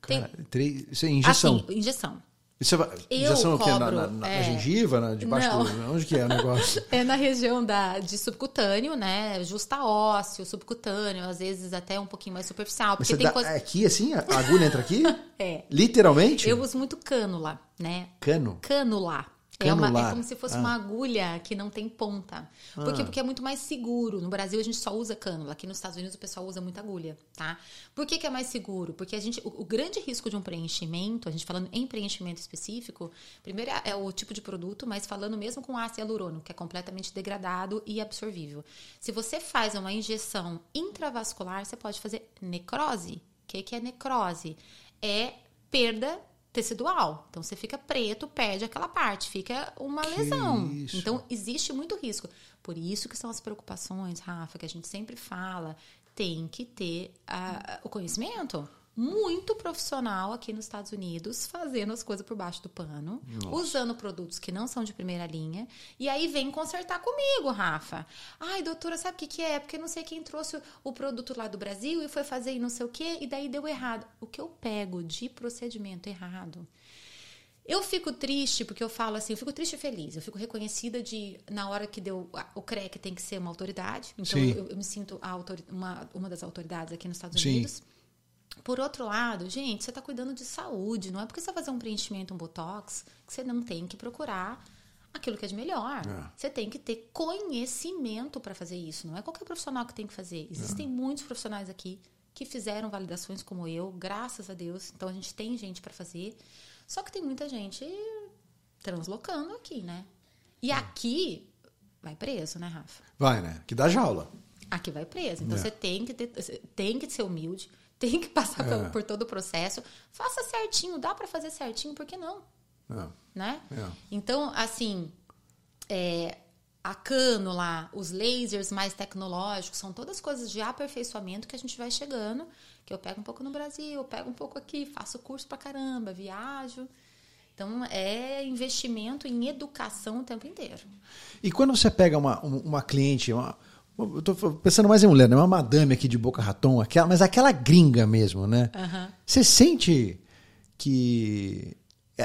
Cara, tem, três, isso é injeção? Assim, injeção. Isso é, injeção cobro, na, na, na, é, gengiva, debaixo não. do. Onde que é o negócio? é na região da, de subcutâneo, né? Justa ósseo, subcutâneo, às vezes até um pouquinho mais superficial. Porque tem dá, coisa... É aqui, assim? A agulha entra aqui? é. Literalmente? Eu uso muito cânula, né? Cano? Cânula. É, uma, é como se fosse ah. uma agulha que não tem ponta. Por quê? Ah. Porque é muito mais seguro. No Brasil a gente só usa cânula. Aqui nos Estados Unidos o pessoal usa muita agulha, tá? Por que, que é mais seguro? Porque a gente, o, o, grande risco de um preenchimento, a gente falando em preenchimento específico, primeiro é, é o tipo de produto, mas falando mesmo com ácido hialurônico, que é completamente degradado e absorvível. Se você faz uma injeção intravascular, você pode fazer necrose. O que, que é necrose? É perda tecidual. Então você fica preto, perde aquela parte, fica uma que lesão. Isso. Então existe muito risco. Por isso que são as preocupações, Rafa, que a gente sempre fala, tem que ter o conhecimento muito profissional aqui nos Estados Unidos, fazendo as coisas por baixo do pano, Nossa. usando produtos que não são de primeira linha, e aí vem consertar comigo, Rafa. Ai, doutora, sabe o que, que é? Porque não sei quem trouxe o produto lá do Brasil e foi fazer não sei o quê, e daí deu errado. O que eu pego de procedimento errado? Eu fico triste porque eu falo assim, eu fico triste e feliz. Eu fico reconhecida de, na hora que deu o CREC tem que ser uma autoridade. Então eu, eu, me sinto uma, uma das autoridades aqui nos Estados Sim. Unidos. Por outro lado, gente, você está cuidando de saúde. Não é porque você vai fazer um preenchimento, um botox, que você não tem que procurar aquilo que é de melhor. É. Você tem que ter conhecimento para fazer isso. Não é qualquer profissional que tem que fazer. Existem é. muitos profissionais aqui que fizeram validações como eu, graças a Deus. Então a gente tem gente para fazer. Só que tem muita gente translocando aqui, né? E é. aqui vai preso, né, Rafa? Vai, né? Que dá jaula. Aqui vai preso. Então é. você tem que ter, tem que ser humilde tem que passar é. por, por, todo o processo. Faça certinho, dá para fazer certinho, por que não? É. Né? É. Então, assim, é, a cânula, os lasers mais tecnológicos, são todas coisas de aperfeiçoamento que a gente vai chegando, que eu pego um pouco no Brasil, pego um pouco aqui, faço curso pra caramba, viajo. Então, é investimento em educação o tempo inteiro. E quando você pega uma, uma cliente, uma, eu tô pensando mais em mulher, né? Uma madame aqui de Boca Raton, aquela, mas aquela gringa mesmo, né? Uhum. Você sente que.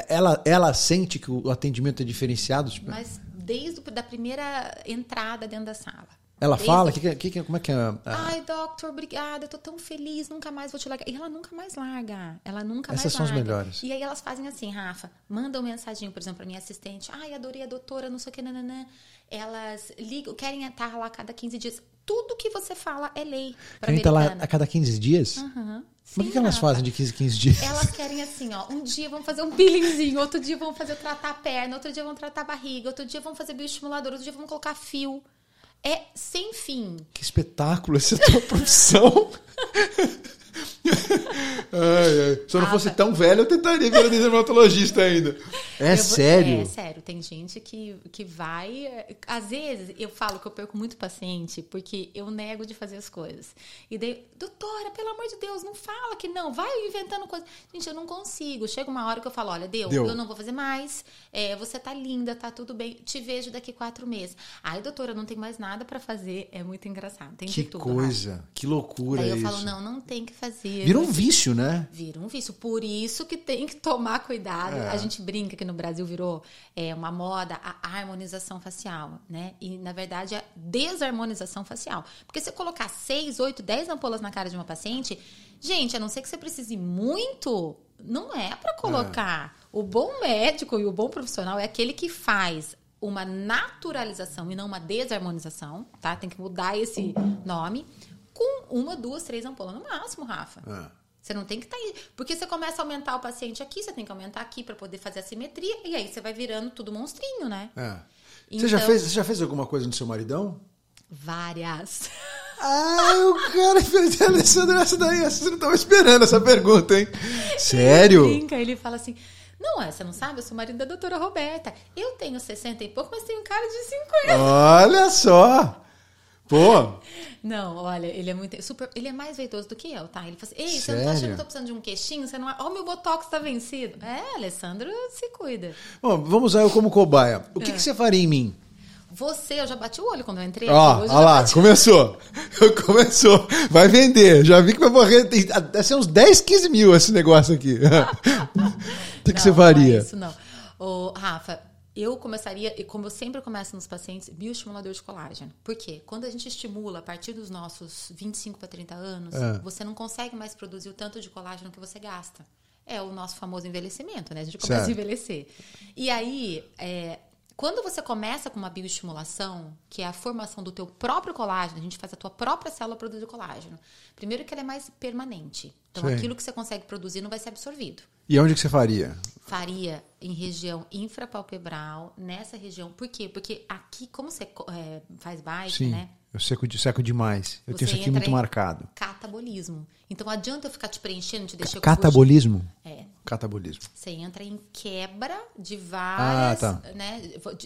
Ela, ela sente que o atendimento é diferenciado? Mas desde a da primeira entrada dentro da sala. Ela Desde- fala? Que, que, que, que- como é que é? a- Ai, doctor, obrigada, eu tô tão feliz, nunca mais vou te largar. E ela nunca mais larga. Ela nunca Essas mais são as larga. melhores. E aí elas fazem assim, Rafa, mandam mensagem, por exemplo, pra minha assistente. Ai, adorei a doutora, não sei o que, nananã. Elas ligam, querem estar lá a cada 15 dias. Tudo que você fala é lei. pra Quem tá lá a cada 15 dias? Aham. Mas o que, elas fazem de 15 em 15 dias? Elas querem assim, ó, um dia vão fazer um peelingzinho, outro dia vão fazer tratar a perna, outro dia vão tratar a barriga, outro dia vão fazer bioestimulador, outro dia vão colocar fio. É sem fim. Que espetáculo essa tua profissão. ai, ai. Se eu não Ah, fosse tá. tão velho, eu tentaria virar dermatologista ainda. É vou- sério? É sério. Tem gente que, que vai. é, Às vezes eu falo que eu perco muito paciente porque eu nego de fazer as coisas. E daí, doutora, pelo amor de Deus, não fala que não, vai inventando coisas. Gente, eu não consigo. Chega uma hora que eu falo: olha, deu, Deu. eu não vou fazer mais. é, você tá linda, tá tudo bem. Te vejo daqui quatro meses. Ai, doutora, não tem mais nada pra fazer. É muito engraçado. Tem Que de tudo. coisa, que loucura Daí eu isso. falo: não, não tem que fazer. Vira um vício, né? Vira um vício. Por isso que tem que tomar cuidado. É. A gente brinca que no Brasil virou é, uma moda a harmonização facial, né? E, na verdade, é desarmonização facial. Porque se você colocar 6, 8, 10 ampolas na cara de uma paciente, gente, a não ser que você precise muito, não é para colocar. O bom médico e o bom profissional é aquele que faz uma naturalização e não uma desarmonização, tá? Tem que mudar esse nome. Com uma, duas, três ampolas no máximo, Rafa. É. Você não tem que estar aí. Porque você começa a aumentar o paciente aqui, você tem que aumentar aqui para poder fazer a simetria, e aí você vai virando tudo monstrinho, né? É. Você, já Então- fez, você já fez alguma coisa no seu maridão? Várias. Ah, o cara fez Alessandro essa daí. Você não estava esperando essa pergunta, hein? Sério? Ele brinca, ele fala assim. Não, é, você não sabe? Eu sou marido da doutora Roberta. Eu tenho 60 e pouco, mas tenho cara de 50. Olha só. Pô, Não, olha, ele é muito. Super, ele é mais veitoso do que eu, tá? Ele fala assim: Ei, você não tá achando Sério? que eu tô precisando de um queixinho? Você não. Ó, meu botox tá vencido. É, Alessandro se cuida. bom, vamos usar eu como cobaia. O que, É. que você faria em mim? Você, eu já bati o olho quando eu entrei. Ó, já lá, bati- começou. Começou. Vai vender. Já vi que vai morrer. tem- Deve ser uns 10, 15 mil esse negócio aqui. O que, que Não, você Não faria? é isso, não. Ô, Rafa, eu começaria, e como eu sempre começo nos pacientes, bioestimulador de colágeno. Por quê? Quando a gente estimula a partir dos nossos 25 para 30 anos, É. você não consegue mais produzir o tanto de colágeno que você gasta. É o nosso famoso envelhecimento, né? A gente começa Certo. a envelhecer. E aí, é, quando você começa com uma bioestimulação, que é a formação do teu próprio colágeno, a gente faz a tua própria célula produzir colágeno. Primeiro que ela é mais permanente. Então, Sei. aquilo que você consegue produzir não vai ser absorvido E onde que você faria? faria em região infrapalpebral, nessa região. Por quê? Porque aqui, como você é, faz bike, Sim. né? Eu seco, de- seco demais. Eu tenho isso aqui muito marcado. Catabolismo. Então, adianta eu ficar te preenchendo, te deixando... Catabolismo? É. Catabolismo. Você entra em quebra de várias, Ah, tá. né?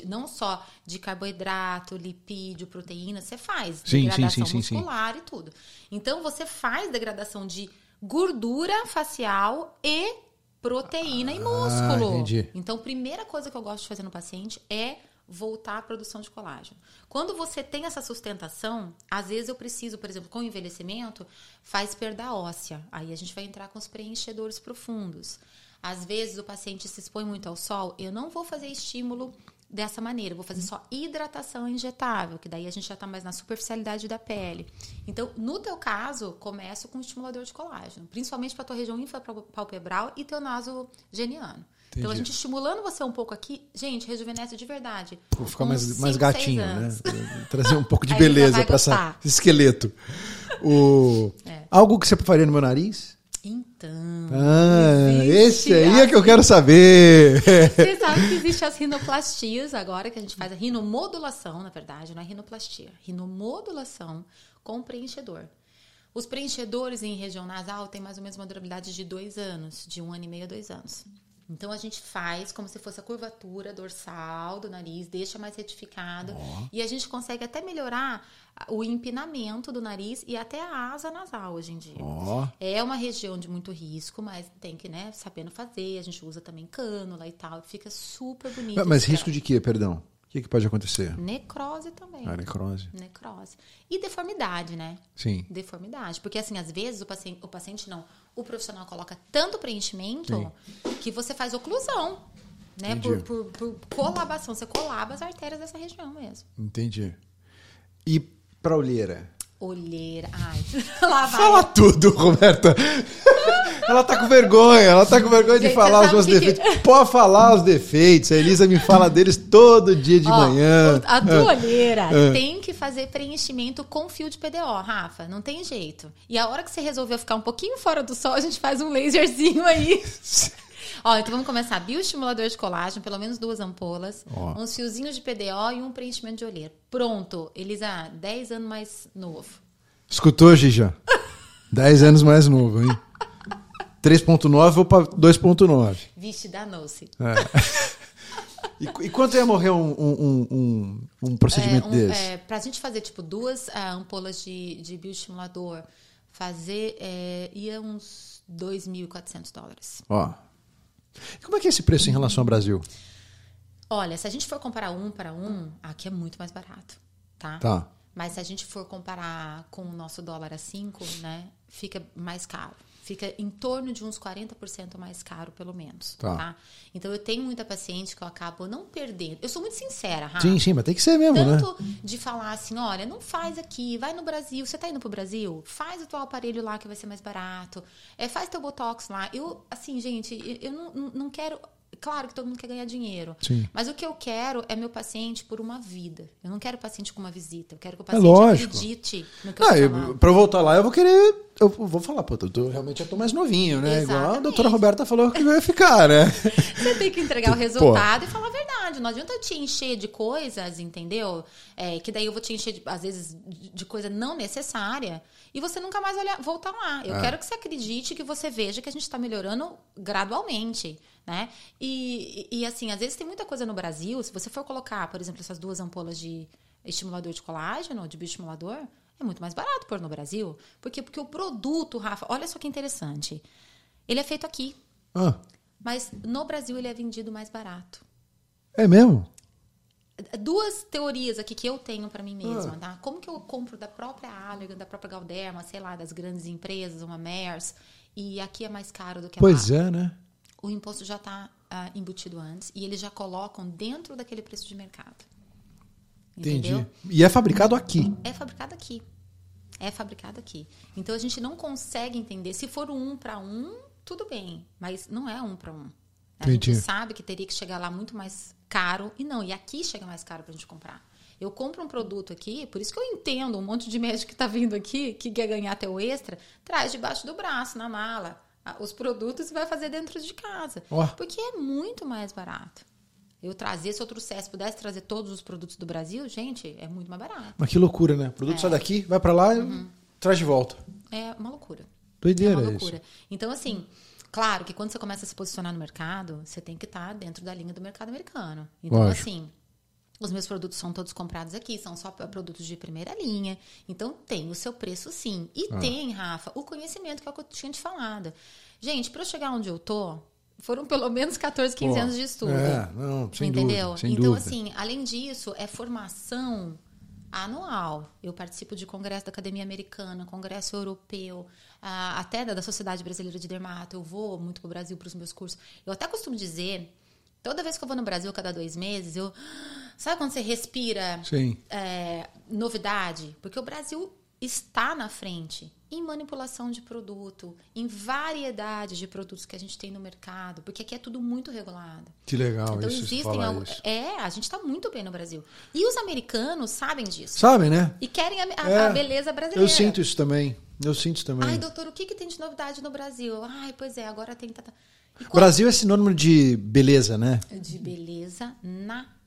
não só de carboidrato, lipídio, proteína, você faz Sim, degradação sim, sim, muscular e tudo. Então você faz degradação de gordura facial e proteína e músculo. Ah, entendi. Então, primeira coisa que eu gosto de fazer no paciente é voltar à produção de colágeno. Quando você tem essa sustentação, às vezes eu preciso, por exemplo, com o envelhecimento, faz perda óssea. Aí a gente vai entrar com os preenchedores profundos. Às vezes o paciente se expõe muito ao sol, eu não vou fazer estímulo dessa maneira, eu vou fazer só hidratação injetável, que daí a gente já está mais na superficialidade da pele. Então, no teu caso, começo com estimulador de colágeno, principalmente para tua região infrapalpebral e teu naso geniano. Então, a Entendi. gente estimulando você um pouco aqui, gente, rejuvenesce de verdade. Vou ficar mais, cinco, mais gatinho, né? Trazer um pouco de beleza para esse esqueleto. O... É. Algo que você faria no meu nariz? Então. Ah, esse aí é que eu quero saber. Você sabe que existem as rinoplastias agora, que a gente faz a rinomodulação, na verdade, não é rinoplastia. Rinomodulação com preenchedor. Os preenchedores em região nasal têm mais ou menos uma durabilidade de dois anos, de um ano e meio a dois anos. Então a gente faz como se fosse a curvatura dorsal do nariz, deixa mais retificado e a gente consegue até melhorar o empinamento do nariz e até a asa nasal hoje em dia. Ó, É uma região de muito risco, mas tem que, né, sabendo fazer. A gente usa também cânula e tal. Fica super bonito. mas esse risco de quê, perdão? O que, que pode acontecer? Necrose também. A necrose. Necrose. E deformidade, né? Sim. Deformidade. Porque, assim, às vezes o paciente, o paciente não, o profissional coloca tanto preenchimento que você faz oclusão, né? Por, por, por colabação. Você colaba as artérias dessa região mesmo. Entendi. E pra olheira? Olheira. Ai, lá vai. Fala tudo, Roberta. Ela tá com vergonha, ela tá com vergonha de Gente, falar os meus que- defeitos. Pode falar os defeitos. A Elisa me fala deles todo dia de Ó, manhã. A tua olheira Ah. tem que fazer preenchimento com fio de PDO, Rafa. Não tem jeito. E a hora que você resolveu ficar um pouquinho fora do sol, a gente faz um laserzinho aí. Ó, então vamos começar. Bioestimulador de colágeno, pelo menos duas ampolas, Ó. uns fiozinhos de PDO e um preenchimento de olheira. Pronto. Elisa, 10 anos mais novo. Escutou, Gija? 10 anos mais novo, hein? 3.9 ou pra 2.9. Vixe, danou-se. E, qu- e quanto ia morrer um, um, um, um procedimento um, desse? é, pra gente fazer, tipo, duas ah, ampolas de, de bioestimulador, fazer, é, ia uns 2.400 dólares. Ó. E como é que é esse preço em relação ao Brasil? Olha, se a gente for comparar um para um, aqui é muito mais barato, tá? Tá. Mas se a gente for comparar com o nosso dólar a 5, né, fica mais caro. Fica em torno de uns 40% mais caro, pelo menos. Tá. Tá. Então eu tenho muita paciente que eu acabo não perdendo. Eu sou muito sincera, Rafa. Sim, sim, mas tem que ser mesmo, né? Tanto de falar assim, olha, não faz aqui, vai no Brasil. Você tá indo pro Brasil? Faz o teu aparelho lá que vai ser mais barato. É, faz teu botox lá. Eu, assim, gente, eu- não, não- quero. Claro que todo mundo quer ganhar dinheiro. Sim. Mas o que eu quero é meu paciente por uma vida. Eu não quero paciente com uma visita. Eu quero que o É paciente lógico. acredite no que eu Ah, falando. pra eu voltar lá, eu vou querer. Eu vou falar, pô, eu tô, realmente eu tô mais novinho, né? Igual a Exatamente. doutora Roberta falou que eu ia ficar, né? Você tem que entregar o resultado e falar a verdade. Não adianta eu te encher de coisas, entendeu? É, que daí eu vou te encher, de, às vezes, de coisa não necessária e você nunca mais olhar, voltar lá. Eu É. quero que você acredite, que você veja que a gente está melhorando gradualmente, né? E, e, e, assim, às vezes tem muita coisa no Brasil, se você for colocar, por exemplo, essas duas ampolas de estimulador de colágeno, de bioestimulador, é muito mais barato pôr no Brasil. Por quê? Porque o produto, Rafa, olha só que interessante. Ele é feito aqui. Ah, Mas no Brasil ele é vendido mais barato. é mesmo? Duas teorias aqui que eu tenho pra mim mesma, Ah. tá? Como que eu compro da própria Allergan, da própria Galderma, sei lá, das grandes empresas, uma Mers, e aqui é mais caro do que Pois lá. é, né? O imposto já tá ah, embutido antes e eles já colocam dentro daquele preço de mercado. Entendi. Entendeu? E é fabricado aqui. É fabricado aqui. É fabricado aqui. Então a gente não consegue entender. Se for um para um, tudo bem. Mas não é um para um. A Entendi. gente sabe que teria que chegar lá muito mais caro. E não, e aqui chega mais caro pra gente comprar. Eu compro um produto aqui, por isso que eu entendo um monte de médico que tá vindo aqui, que quer ganhar até o extra, traz debaixo do braço, na mala, os produtos e vai fazer dentro de casa. Ó. Porque é muito mais barato. Eu trazer, se eu trouxesse, pudesse trazer todos os produtos do Brasil, gente, é muito mais barato. Mas que loucura, né? O produto É. sai daqui, vai pra lá e Uhum. traz de volta. É uma loucura. Doideira é uma isso. loucura. Então, assim, claro que quando você começa a se posicionar no mercado, você tem que estar dentro da linha do mercado americano. Então, Lógico. assim, os meus produtos são todos comprados aqui, são só produtos de primeira linha. Então, tem o seu preço, sim. E Ah. tem, Rafa, o conhecimento que é o que eu tinha te falado. Gente, para eu chegar onde eu tô, foram pelo menos 14, 15 Pô, anos de estudo. É, não, sem Entendeu? dúvida. Sem então, dúvida. assim, além disso, é formação anual. Eu participo de congresso da Academia Americana, congresso europeu, ah, até da, da Sociedade Brasileira de Dermato. Eu vou muito para o Brasil para os meus cursos. Eu até costumo dizer, toda vez que eu vou no Brasil, cada dois meses, eu. Sabe quando você respira é, novidade? Porque o Brasil está na frente em manipulação de produto, em variedade de produtos que a gente tem no mercado, porque aqui é tudo muito regulado. Que legal Então isso. existem falar algo- isso. É, a gente está muito bem no Brasil. E os americanos sabem disso. Sabem, né? E querem a, a- É, a beleza brasileira. Eu sinto isso também. Eu sinto também. Ai, doutor, o que, que tem de novidade no Brasil? Ai, pois é, agora tem. Quando- Brasil é sinônimo de beleza, né? De beleza natural.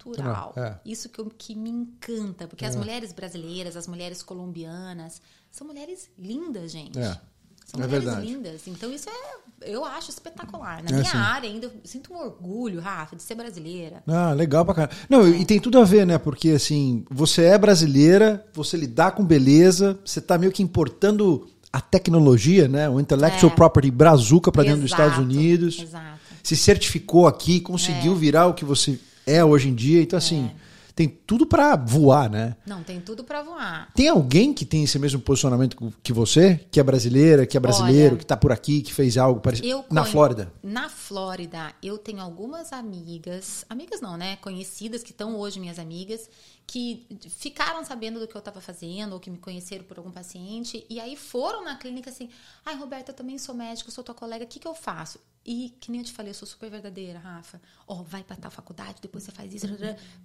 É. Isso que, eu- que me encanta. Porque as mulheres brasileiras, as mulheres colombianas, são mulheres lindas, gente. É. São É mulheres verdade. lindas. Então, isso é. Eu acho espetacular. Na É, minha sim. área ainda, eu sinto um orgulho, Rafa, de ser brasileira. Ah, legal pra caramba. Não, e tem tudo a ver, né? Porque assim, você é brasileira, você lidar com beleza, você tá meio que importando a tecnologia, né? O intellectual É. property brazuca pra dentro dos Estados Unidos. Exato. Se certificou aqui, conseguiu virar o que você é hoje em dia. Então, assim, tem tudo pra voar, né? Não, tem tudo pra voar. Tem alguém que tem esse mesmo posicionamento que você, que é brasileira, que é brasileiro, Olha, que tá por aqui, que fez algo parecido na Flórida? Na Flórida, eu tenho algumas amigas, amigas não, né? Conhecidas que estão hoje minhas amigas, que ficaram sabendo do que eu estava fazendo, ou que me conheceram por algum paciente, e aí foram na clínica assim: ai, Roberta, eu também sou médica, sou tua colega, o que, que eu faço? E, que nem eu te falei, eu sou super verdadeira, Rafa. Ó, oh, vai pra tal faculdade, depois você faz isso,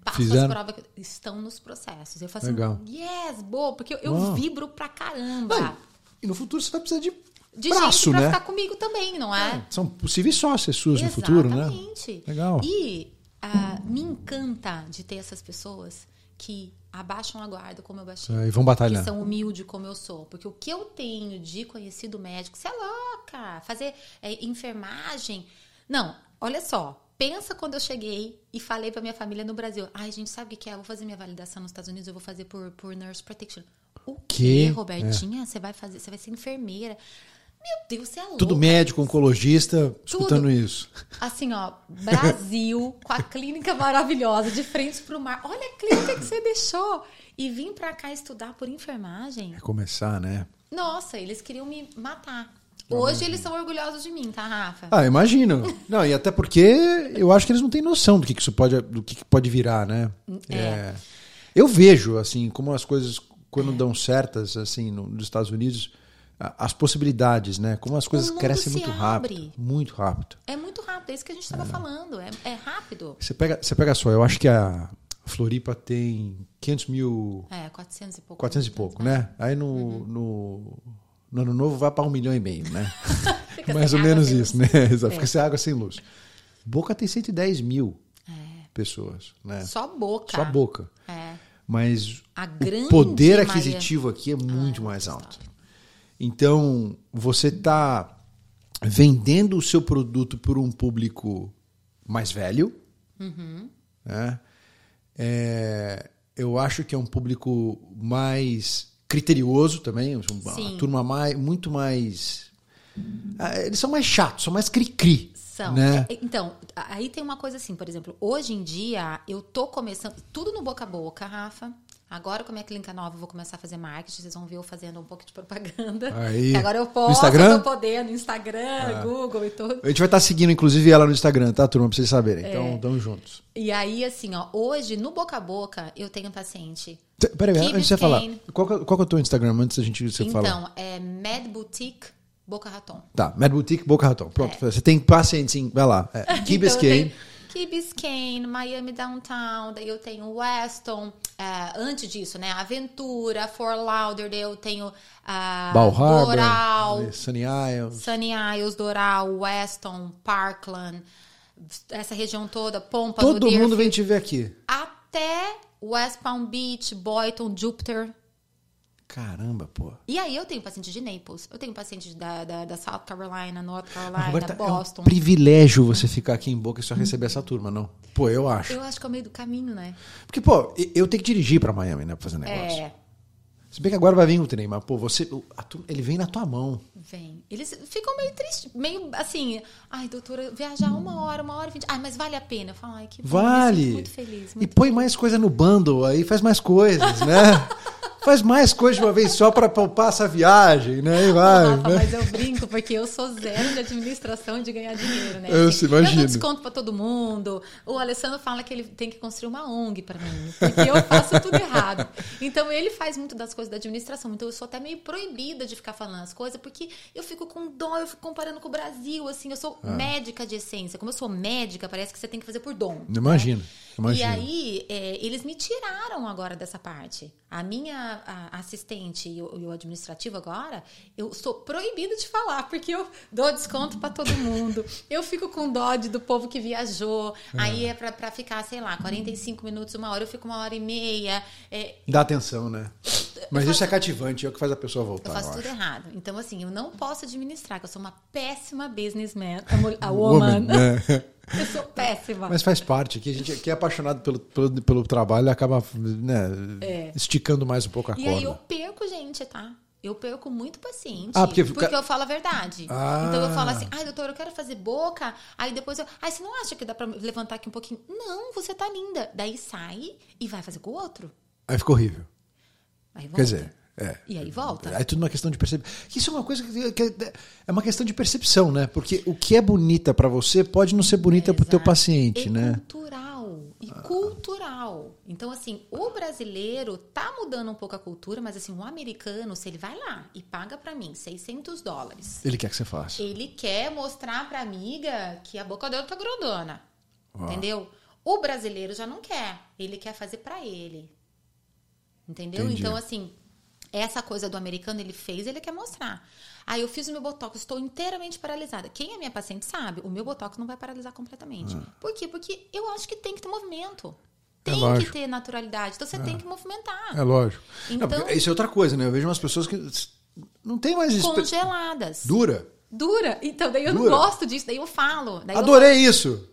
passa Fizeram? as provas. Estão nos processos. Eu faço Legal. assim, yes, boa, porque eu, eu vibro pra caramba. Não, e no futuro você vai precisar de de braço, gente pra né? ficar comigo também, não é? é são possíveis sócias suas Exatamente. no futuro, né? Exatamente. Legal. E uh, me encanta de ter essas pessoas que abaixam a guarda como eu baixei. É, e vão batalhar. Que são humildes como eu sou. Porque o que eu tenho de conhecido médico, você é louca! Fazer é, enfermagem. Não, olha só. Pensa quando eu cheguei e falei pra minha família no Brasil. Ai, gente, sabe o que é? Eu vou fazer minha validação nos Estados Unidos, eu vou fazer por, por nurse protection. O que, Robertinha? É. Você vai fazer, você vai ser enfermeira. Meu Deus, você é louco. Tudo médico, oncologista, escutando isso. Assim, ó, Brasil, com a clínica maravilhosa, de frente para o mar. Olha a clínica que você deixou. E vim para cá estudar por enfermagem. É começar, né? Nossa, eles queriam me matar. Hoje eles são orgulhosos de mim, tá, Rafa? Ah, imagino. Não, e até porque eu acho que eles não têm noção do que, que isso pode, do que, que pode virar, né? É. é. Eu vejo, assim, como as coisas, quando é. dão certas, assim, no, nos Estados Unidos, as possibilidades, né? Como as coisas crescem muito abre. rápido. Muito rápido. É muito rápido, é isso que a gente estava é. falando. É, é, rápido. Você pega, você pega só, eu acho que a Floripa tem 500 mil. É, 400 e pouco. 400 e pouco, né? Aí no, uhum. no, no, ano novo vai para um milhão e meio, né? Mais ou menos isso, né? Exato. É. Fica sem água, sem luz. Boca tem 110 mil é. pessoas, né? Só boca. Só boca. É. Mas o poder aquisitivo aqui é muito ah, mais alto. Então, você está vendendo o seu produto por um público mais velho. Uhum. Né? É, eu acho que é um público mais criterioso também, uma Sim. turma mais, muito mais. Ah, eles são mais chatos, são mais cri-cri. São. Né? É, então, aí tem uma coisa assim, por exemplo, hoje em dia eu tô começando. Tudo no boca a boca, Rafa. Agora, com a minha clínica nova, eu vou começar a fazer marketing. Vocês vão ver eu fazendo um pouco de propaganda. Aí. agora eu posso, Instagram? eu tô podendo, Instagram, ah. Google e tudo. A gente vai estar tá seguindo, inclusive, ela no Instagram, tá, turma? Pra vocês saberem. Então, é. Então, tamo juntos. E aí, assim, ó, hoje, no boca a boca, eu tenho um paciente. Peraí, antes de você falar, qual, qual que é o teu Instagram antes da gente você então, falar? Então, é Mad Boutique Boca Raton. Tá, Mad Boutique Boca Raton. Pronto, é. você tem paciente, sim, vai lá. É, então. Key Biscayne, Miami Downtown, daí eu tenho Weston, uh, antes disso, né? Aventura, Fort Lauderdale, eu tenho uh, Bal Harbor, Doral, Sunny Isles. Sunny Isles, Doral, Weston, Parkland, essa região toda, Pompa, Todo mundo vem te ver aqui. Até West Palm Beach, Boynton, Jupiter, Caramba, pô. E aí eu tenho paciente de Naples, eu tenho paciente da, da, da South Carolina, North Carolina, Roberta, Boston. É um privilégio você ficar aqui em Boca e só receber essa turma, não? Pô, eu acho. Eu acho que é o meio do caminho, né? Porque, pô, eu tenho que dirigir para Miami, né, pra fazer negócio. É. Se bem que agora vai vir o trem, mas, pô, você. ele vem na tua mão. Vem. Eles ficam meio tristes, meio assim. Ai, doutora, viajar uma hora, uma hora e vinte. Ai, mas vale a pena. Eu falo, ai, que bom. Vale. Muito feliz. Muito e põe feliz. mais coisa no bundle, aí faz mais coisas, né? faz mais coisas de uma vez só para poupar essa viagem, né? E vai, Rafa, né? Mas eu brinco porque eu sou zero de administração de ganhar dinheiro, né? Eu se imagino. Eu dou desconto para todo mundo. O Alessandro fala que ele tem que construir uma ONG para mim, porque eu faço tudo errado. Então ele faz muito das coisas da administração. Então eu sou até meio proibida de ficar falando as coisas porque eu fico com dó, eu fico comparando com o Brasil, assim, eu sou ah. médica de essência. Como eu sou médica, parece que você tem que fazer por dom. Imagina. Né? E aí, é, eles me tiraram agora dessa parte. A minha a assistente e o, e o, administrativo agora, eu sou proibida de falar, porque eu dou desconto para todo mundo. Eu fico com dó de, do povo que viajou. É. Aí é para ficar, sei lá, 45 minutos, uma hora, eu fico uma hora e meia. É, Dá atenção, né? Mas faço, isso é cativante, é o que faz a pessoa voltar. Eu faço eu tudo acho. errado. Então, assim, eu não posso administrar, que eu sou uma péssima businessman, a, a woman. woman né? Eu sou péssima. Mas faz parte, que a gente que é apaixonado pelo, pelo, pelo trabalho acaba né, é. esticando mais um pouco a e corda. E aí eu perco gente, tá? Eu perco muito paciente. Ah, porque, porque eu falo a verdade. Ah. Então eu falo assim, ai, doutor, eu quero fazer boca. Aí depois eu. Ai, você não acha que dá pra levantar aqui um pouquinho? Não, você tá linda. Daí sai e vai fazer com o outro. Aí fica horrível. Aí Quer dizer, é. E aí volta. É tudo uma questão de percepção. Isso é uma coisa que, que, é uma questão de percepção, né? Porque o que é bonita para você pode não ser bonita para o teu paciente, e né? Cultural. E cultural. igual. Então, assim, o brasileiro tá mudando um pouco a cultura, mas assim, o americano, se ele vai lá e paga para mim 600 dólares. Ele quer que você faça. Ele quer mostrar pra amiga que a boca dela tá grandona. Entendeu? O brasileiro já não quer. Ele quer fazer para ele. Entendeu? Entendi. Então, assim, essa coisa do americano ele fez, ele quer mostrar. Aí eu fiz o meu botox, estou inteiramente paralisada. Quem é minha paciente sabe, o meu botox não vai paralisar completamente. Por quê? Porque eu acho que tem que ter movimento. Tem que Ah. É lógico. ter naturalidade. Então você tem que movimentar. É lógico. Então- Não, isso é outra coisa, né? Eu vejo umas pessoas que não tem mais isso. Congeladas. Dura. Dura. Então daí eu Dura. não gosto disso, daí eu falo. Daí eu Adorei isso.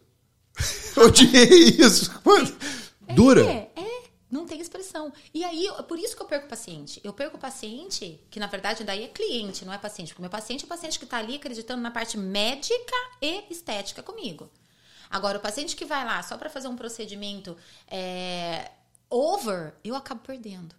Odiei isso. Mano, Dura. É, é, não tem expressão. E aí, por isso que eu perco o paciente. Eu perco o paciente, que na verdade daí é cliente, não é paciente. Porque o meu paciente é o paciente que está ali acreditando na parte médica e estética comigo. Agora, o paciente que vai lá só para fazer um procedimento é, over, eu acabo perdendo.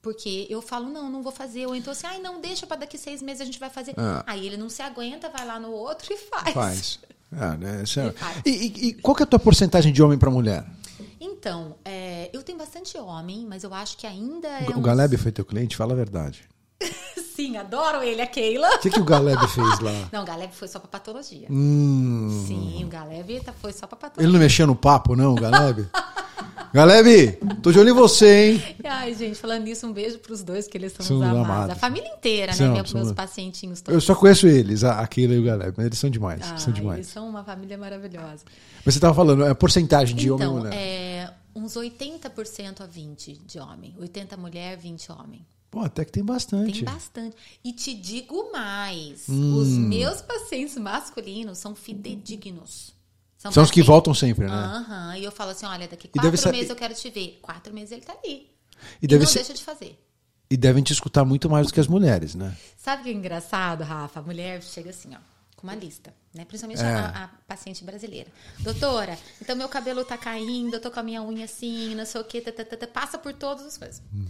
Porque eu falo, não, não vou fazer. Ou então assim, ai, não, deixa para daqui seis meses a gente vai fazer. Ah. Aí ele não se aguenta, vai lá no outro e faz. Faz. Ah, né? é- E. E, e- e qual que é a tua porcentagem de homem para mulher? Então, é, eu tenho bastante homem, mas eu acho que ainda é. O uns- Galeb foi teu cliente? Fala a verdade. Sim, adoro ele, a Keila. O que, que o Galeb fez lá? Não, o Galeb foi só pra patologia. Hum, Sim, o Galeb tá- foi só pra ele patologia. não mexia no papo, não, o Galeb? Galeb, tô de olho em você, hein? Ai, gente, falando nisso, um beijo pros dois, que eles são, São os amados. amados. A família inteira, São, né? Meu- são- meus pacientinhos Eu todos. só conheço eles, a a Keila e o Galeb, mas eles são demais. Ah, são demais. Eles são uma família maravilhosa. Mas você tava falando, é a porcentagem de homem e então, mulher. é, uns 80% a 20% de homem. 80 mulher, 20 homem. Pô, até que tem bastante. Tem bastante. E te digo mais: Hum. os meus pacientes masculinos são fidedignos. São os que voltam sempre, né? Aham. E eu falo assim: olha, daqui quatro ser- meses eu quero te ver. Quatro meses ele tá ali. E E, não ser- deixa de fazer. E devem te escutar muito mais do que as mulheres, né? Sabe o que é engraçado, Rafa? A mulher chega assim, ó, com uma lista, né? Principalmente É. a, a paciente brasileira. Doutora, então meu cabelo tá caindo, eu tô com a minha unha assim, não sei o quê, tá, tá, tá, tá, passa por todas as coisas. Hum.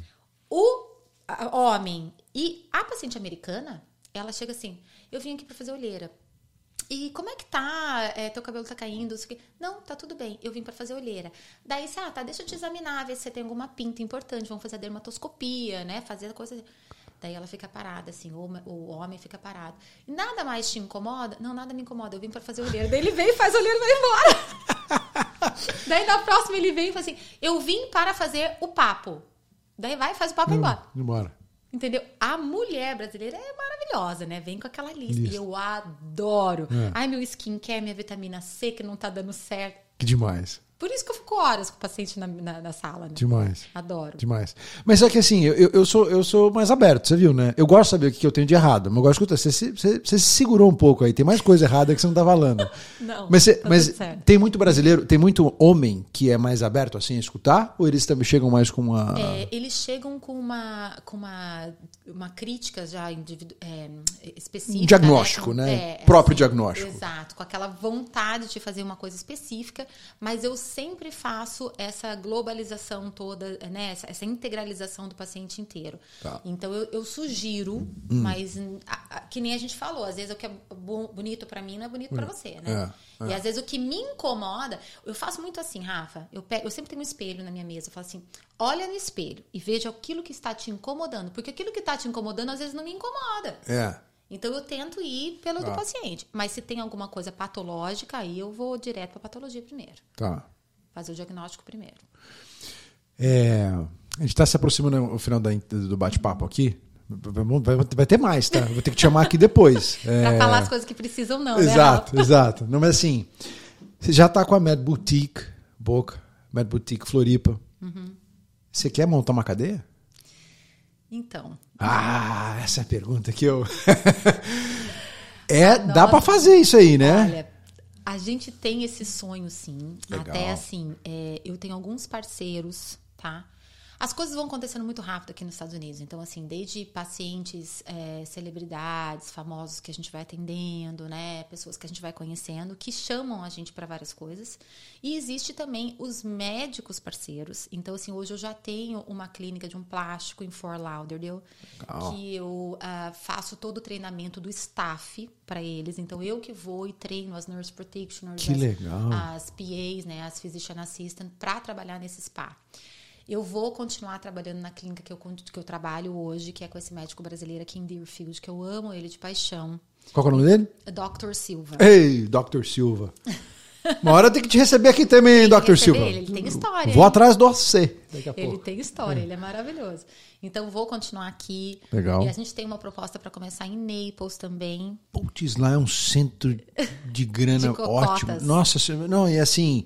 O a- homem e a paciente americana, ela chega assim, eu vim aqui pra fazer olheira. E como é que tá? É, teu cabelo tá caindo? não sei o quê. Não, tá tudo bem. Eu vim pra fazer olheira. Daí você, ah, tá, deixa eu te examinar, ver se você tem alguma pinta importante. Vamos fazer a dermatoscopia, né? Fazer a coisa. Daí ela fica parada, assim, o, o homem fica parado. E nada mais te incomoda? Não, nada me incomoda. Eu vim pra fazer olheira. Daí ele vem, faz olheira e vai embora. Daí na próxima ele vem e fala assim: Eu vim para fazer o papo. Daí vai, faz o papo e vai embora. Embora. Entendeu? A mulher brasileira é maravilhosa, né? Vem com aquela lista. E eu adoro. É. Ai, meu skincare, minha vitamina C que não tá dando certo. Que demais. Por isso que eu fico horas com o paciente na, na, na sala, né? Demais. Adoro. Demais. Mas é que assim, eu, eu- sou, eu sou mais aberto, você viu, né? Eu gosto de saber o que eu tenho de errado. Mas eu gosto de escutar. Você, se- você, você se segurou um pouco aí. Tem mais coisa errada que você não tá falando. Não, Mas, você- tá mas tem muito brasileiro, tem muito homem que é mais aberto assim a escutar? Ou eles também chegam mais com uma. É, eles chegam com uma, com uma, uma crítica já individu é, específica. Um diagnóstico, né? né? É, Próprio diagnóstico. Exato, com aquela vontade de fazer uma coisa específica, mas eu sempre faço essa globalização toda, né? Essa, essa integralização do paciente inteiro. Tá. Então eu, eu sugiro, mas hum, a- a- que nem a gente falou, às vezes o que é bo- bonito pra mim não é bonito pra você, né? É, E às vezes o que me incomoda, eu faço muito assim, Rafa. Eu, pego, eu sempre tenho um espelho na minha mesa. Eu falo assim: olha no espelho e veja aquilo que está te incomodando. Porque aquilo que está te incomodando às vezes não me incomoda. É. Então eu tento ir pelo do Tá. paciente. Mas se tem alguma coisa patológica, aí eu vou direto para patologia primeiro. Tá. Fazer o diagnóstico primeiro. É, a gente está se aproximando no final da- do bate-papo aqui. Vai, vai- ter mais, tá? Vou ter que te chamar aqui depois. É, falar as coisas que precisam, não, né? Exato, Rafa? exato. Não, mas assim, você já tá com a Mad Boutique, Boca, Mad Boutique Floripa. Uhum. Você quer montar uma cadeia? Então, Ah, essa é a pergunta que eu. é, dá Nossa. pra fazer isso aí, né? Olha, a gente tem esse sonho, sim. Legal. Até assim, é, eu tenho alguns parceiros, tá? As coisas vão acontecendo muito rápido aqui nos Estados Unidos. Então, assim, desde pacientes, é, celebridades, famosos que a gente vai atendendo, né? Pessoas que a gente vai conhecendo, que chamam a gente para várias coisas. E existe também os médicos parceiros. Então, assim, hoje eu já tenho uma clínica de um plástico em Fort Lauderdale, Legal. que eu ah, faço todo o treinamento do staff para eles. Então, eu que vou e treino as nurse practitioners, as, as PAs, né, as physician assistant, para trabalhar nesse spa. Eu vou continuar trabalhando na clínica que eu, que eu trabalho hoje, que é com esse médico brasileiro aqui em Deerfield, que eu amo ele de paixão, Qual é o nome dele? Dr. Silva. Ei, Dr. Silva. Uma hora tem que te receber aqui também, que Dr. Silva. ele, ele tem história, Vou hein? atrás do você daqui a Ele pouco. tem história, ele é maravilhoso. Então, vou continuar aqui. Legal. E a gente tem uma proposta para começar em Naples também. Putz, lá é um centro de grana De ótimo. Nossa, não, e assim,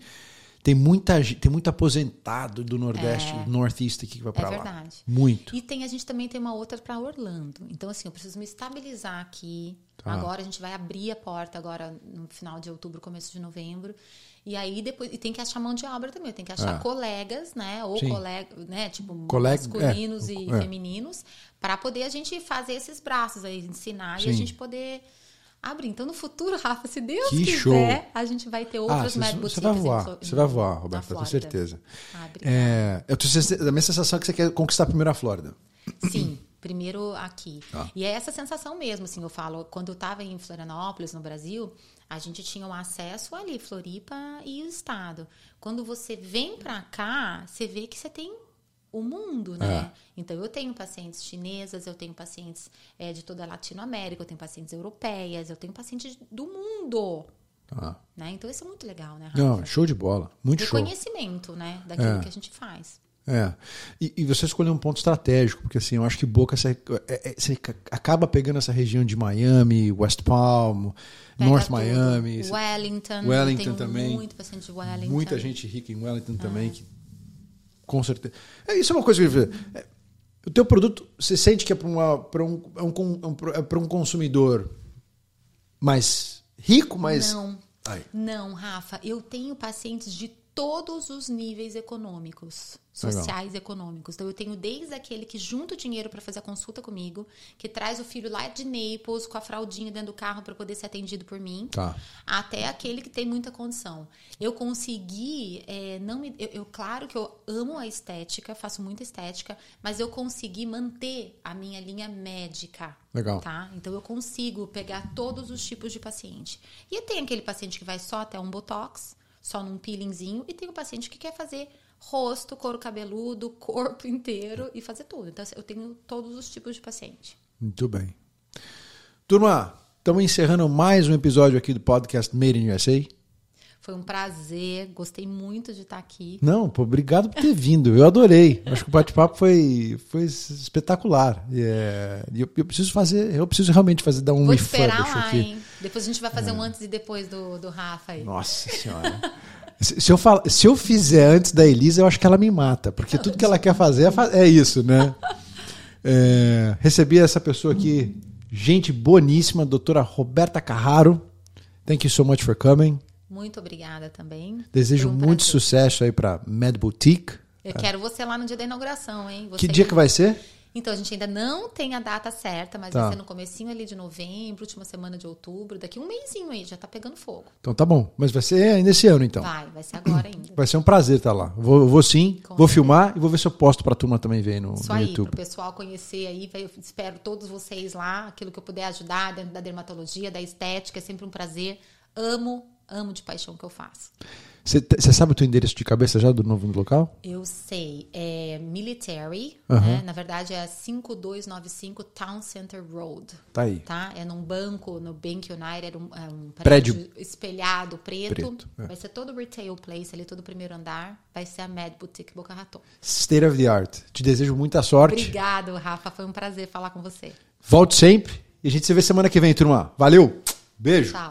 tem muita gente, tem muito aposentado do Nordeste, Northeast aqui que vai pra lá. É verdade. Muito. E tem, a gente também tem uma outra para Orlando. Então, assim, eu preciso me estabilizar aqui. Tá. Agora a gente vai abrir a porta agora no final de outubro, começo de novembro. E aí depois. E tem que achar mão de obra também. Tem que achar É. colegas, né? Ou colegas, né? Tipo, Colega- masculinos é, e é. femininos, para poder a gente fazer esses braços aí, ensinar e Sim. a gente poder. Abrir. Então, no futuro, Rafa, se Deus Que quiser, show. a gente vai ter Ah, você, Mad você Boutiques vai voar, você vai voar, tenho Flórida. certeza. Ah. É, eu tenho certeza- a minha sensação é que você quer conquistar primeiro a Flórida. Sim, primeiro aqui. Tá. E é essa sensação mesmo, assim, eu falo, quando eu estava em Florianópolis, no Brasil, a gente tinha um acesso ali, Floripa e o estado. Quando você vem pra cá, você vê que você tem o mundo, né? Então, eu tenho pacientes chinesas, eu tenho pacientes eh, de toda a Latinoamérica, eu tenho pacientes europeias, eu tenho pacientes do mundo, Tá. né? Então, isso é muito legal, né, Rafa? Não, show de bola. Muito show. Reconhecimento, né, daquilo É. que a gente faz. É. E, e você escolheu um ponto estratégico, porque assim, eu acho que Boca você, é- é- você ca- acaba pegando essa região de Miami, West Palm, Pega North tudo. Miami. Wellington. Wellington também. muito paciente de Wellington. Muita gente rica em Wellington também, que com certeza. É, isso é uma coisa que. É, o teu produto, você sente que é para um, é um, é um, é um consumidor mais rico, mais. Não. Ai. Não, Rafa, eu tenho pacientes de todos os níveis econômicos, Legal. sociais e econômicos. Então eu tenho desde aquele que junta o dinheiro para fazer a consulta comigo, que traz o filho lá de Naples com a fraldinha dentro do carro para poder ser atendido por mim, Tá. até aquele que tem muita condição. Eu consegui, é, não me, eu, eu- claro que eu amo a estética, faço muita estética, mas eu consegui manter a minha linha médica. Legal. Tá? Então eu consigo pegar todos os tipos de paciente. E tem aquele paciente que vai só até um botox, só num peelingzinho, e tem o paciente que quer fazer rosto, couro cabeludo, corpo inteiro e fazer tudo. Então eu tenho todos os tipos de paciente. Muito bem. Turma, estamos encerrando mais um episódio aqui do podcast Made in USA. Foi um prazer, gostei muito de estar aqui. Não, pô, obrigado por ter vindo. Eu adorei. Acho que o bate-papo foi, foi espetacular. E, é, eu, eu preciso fazer, eu preciso realmente fazer dar um Vou esperar lá. É. hein? Depois a gente vai fazer um antes e depois do, do Rafa aí. Nossa senhora. Se, eu fala, se eu fizer antes da Elisa, eu acho que ela me mata, porque tudo que ela quer fazer é, é isso, né? É, recebi essa pessoa aqui, gente boníssima, doutora Roberta Carraro. Thank you so much for coming. Muito obrigada também. Desejo um muito prazer. sucesso aí para Mad Boutique. Eu quero você lá no dia da inauguração, hein? Você Que dia que vai ser? Então, a gente ainda não tem a data certa, mas Tá. vai ser no comecinho ali de novembro, última semana de outubro, daqui um mêsinho aí, já tá pegando fogo. Então tá bom, mas vai ser ainda esse ano então. Vai, vai ser agora ainda. Vai ser um prazer estar lá. Vou, vou sim, Com vou certeza. filmar e vou ver se eu posto pra turma também ver no, Isso no aí, YouTube. pro pessoal conhecer aí, eu espero todos vocês lá, aquilo que eu puder ajudar dentro da dermatologia, da estética, é sempre um prazer. Amo, amo de paixão o que eu faço. Você sabe o teu endereço de cabeça já do novo local? Eu sei, é military, Aham. né? Na verdade é 5295 Town Center Road. Tá aí. Tá? É num banco, no Bank United, um, é um Prédio. prédio, espelhado, preto. Preto, é. Vai ser todo retail place ali, todo o primeiro andar. Vai ser a Mad Boutique Boca Raton. State of the art. Te desejo muita sorte. Obrigado, Rafa. Foi um prazer falar com você. Volte sempre e a gente se vê semana que vem, turma. Valeu. Beijo. Tchau.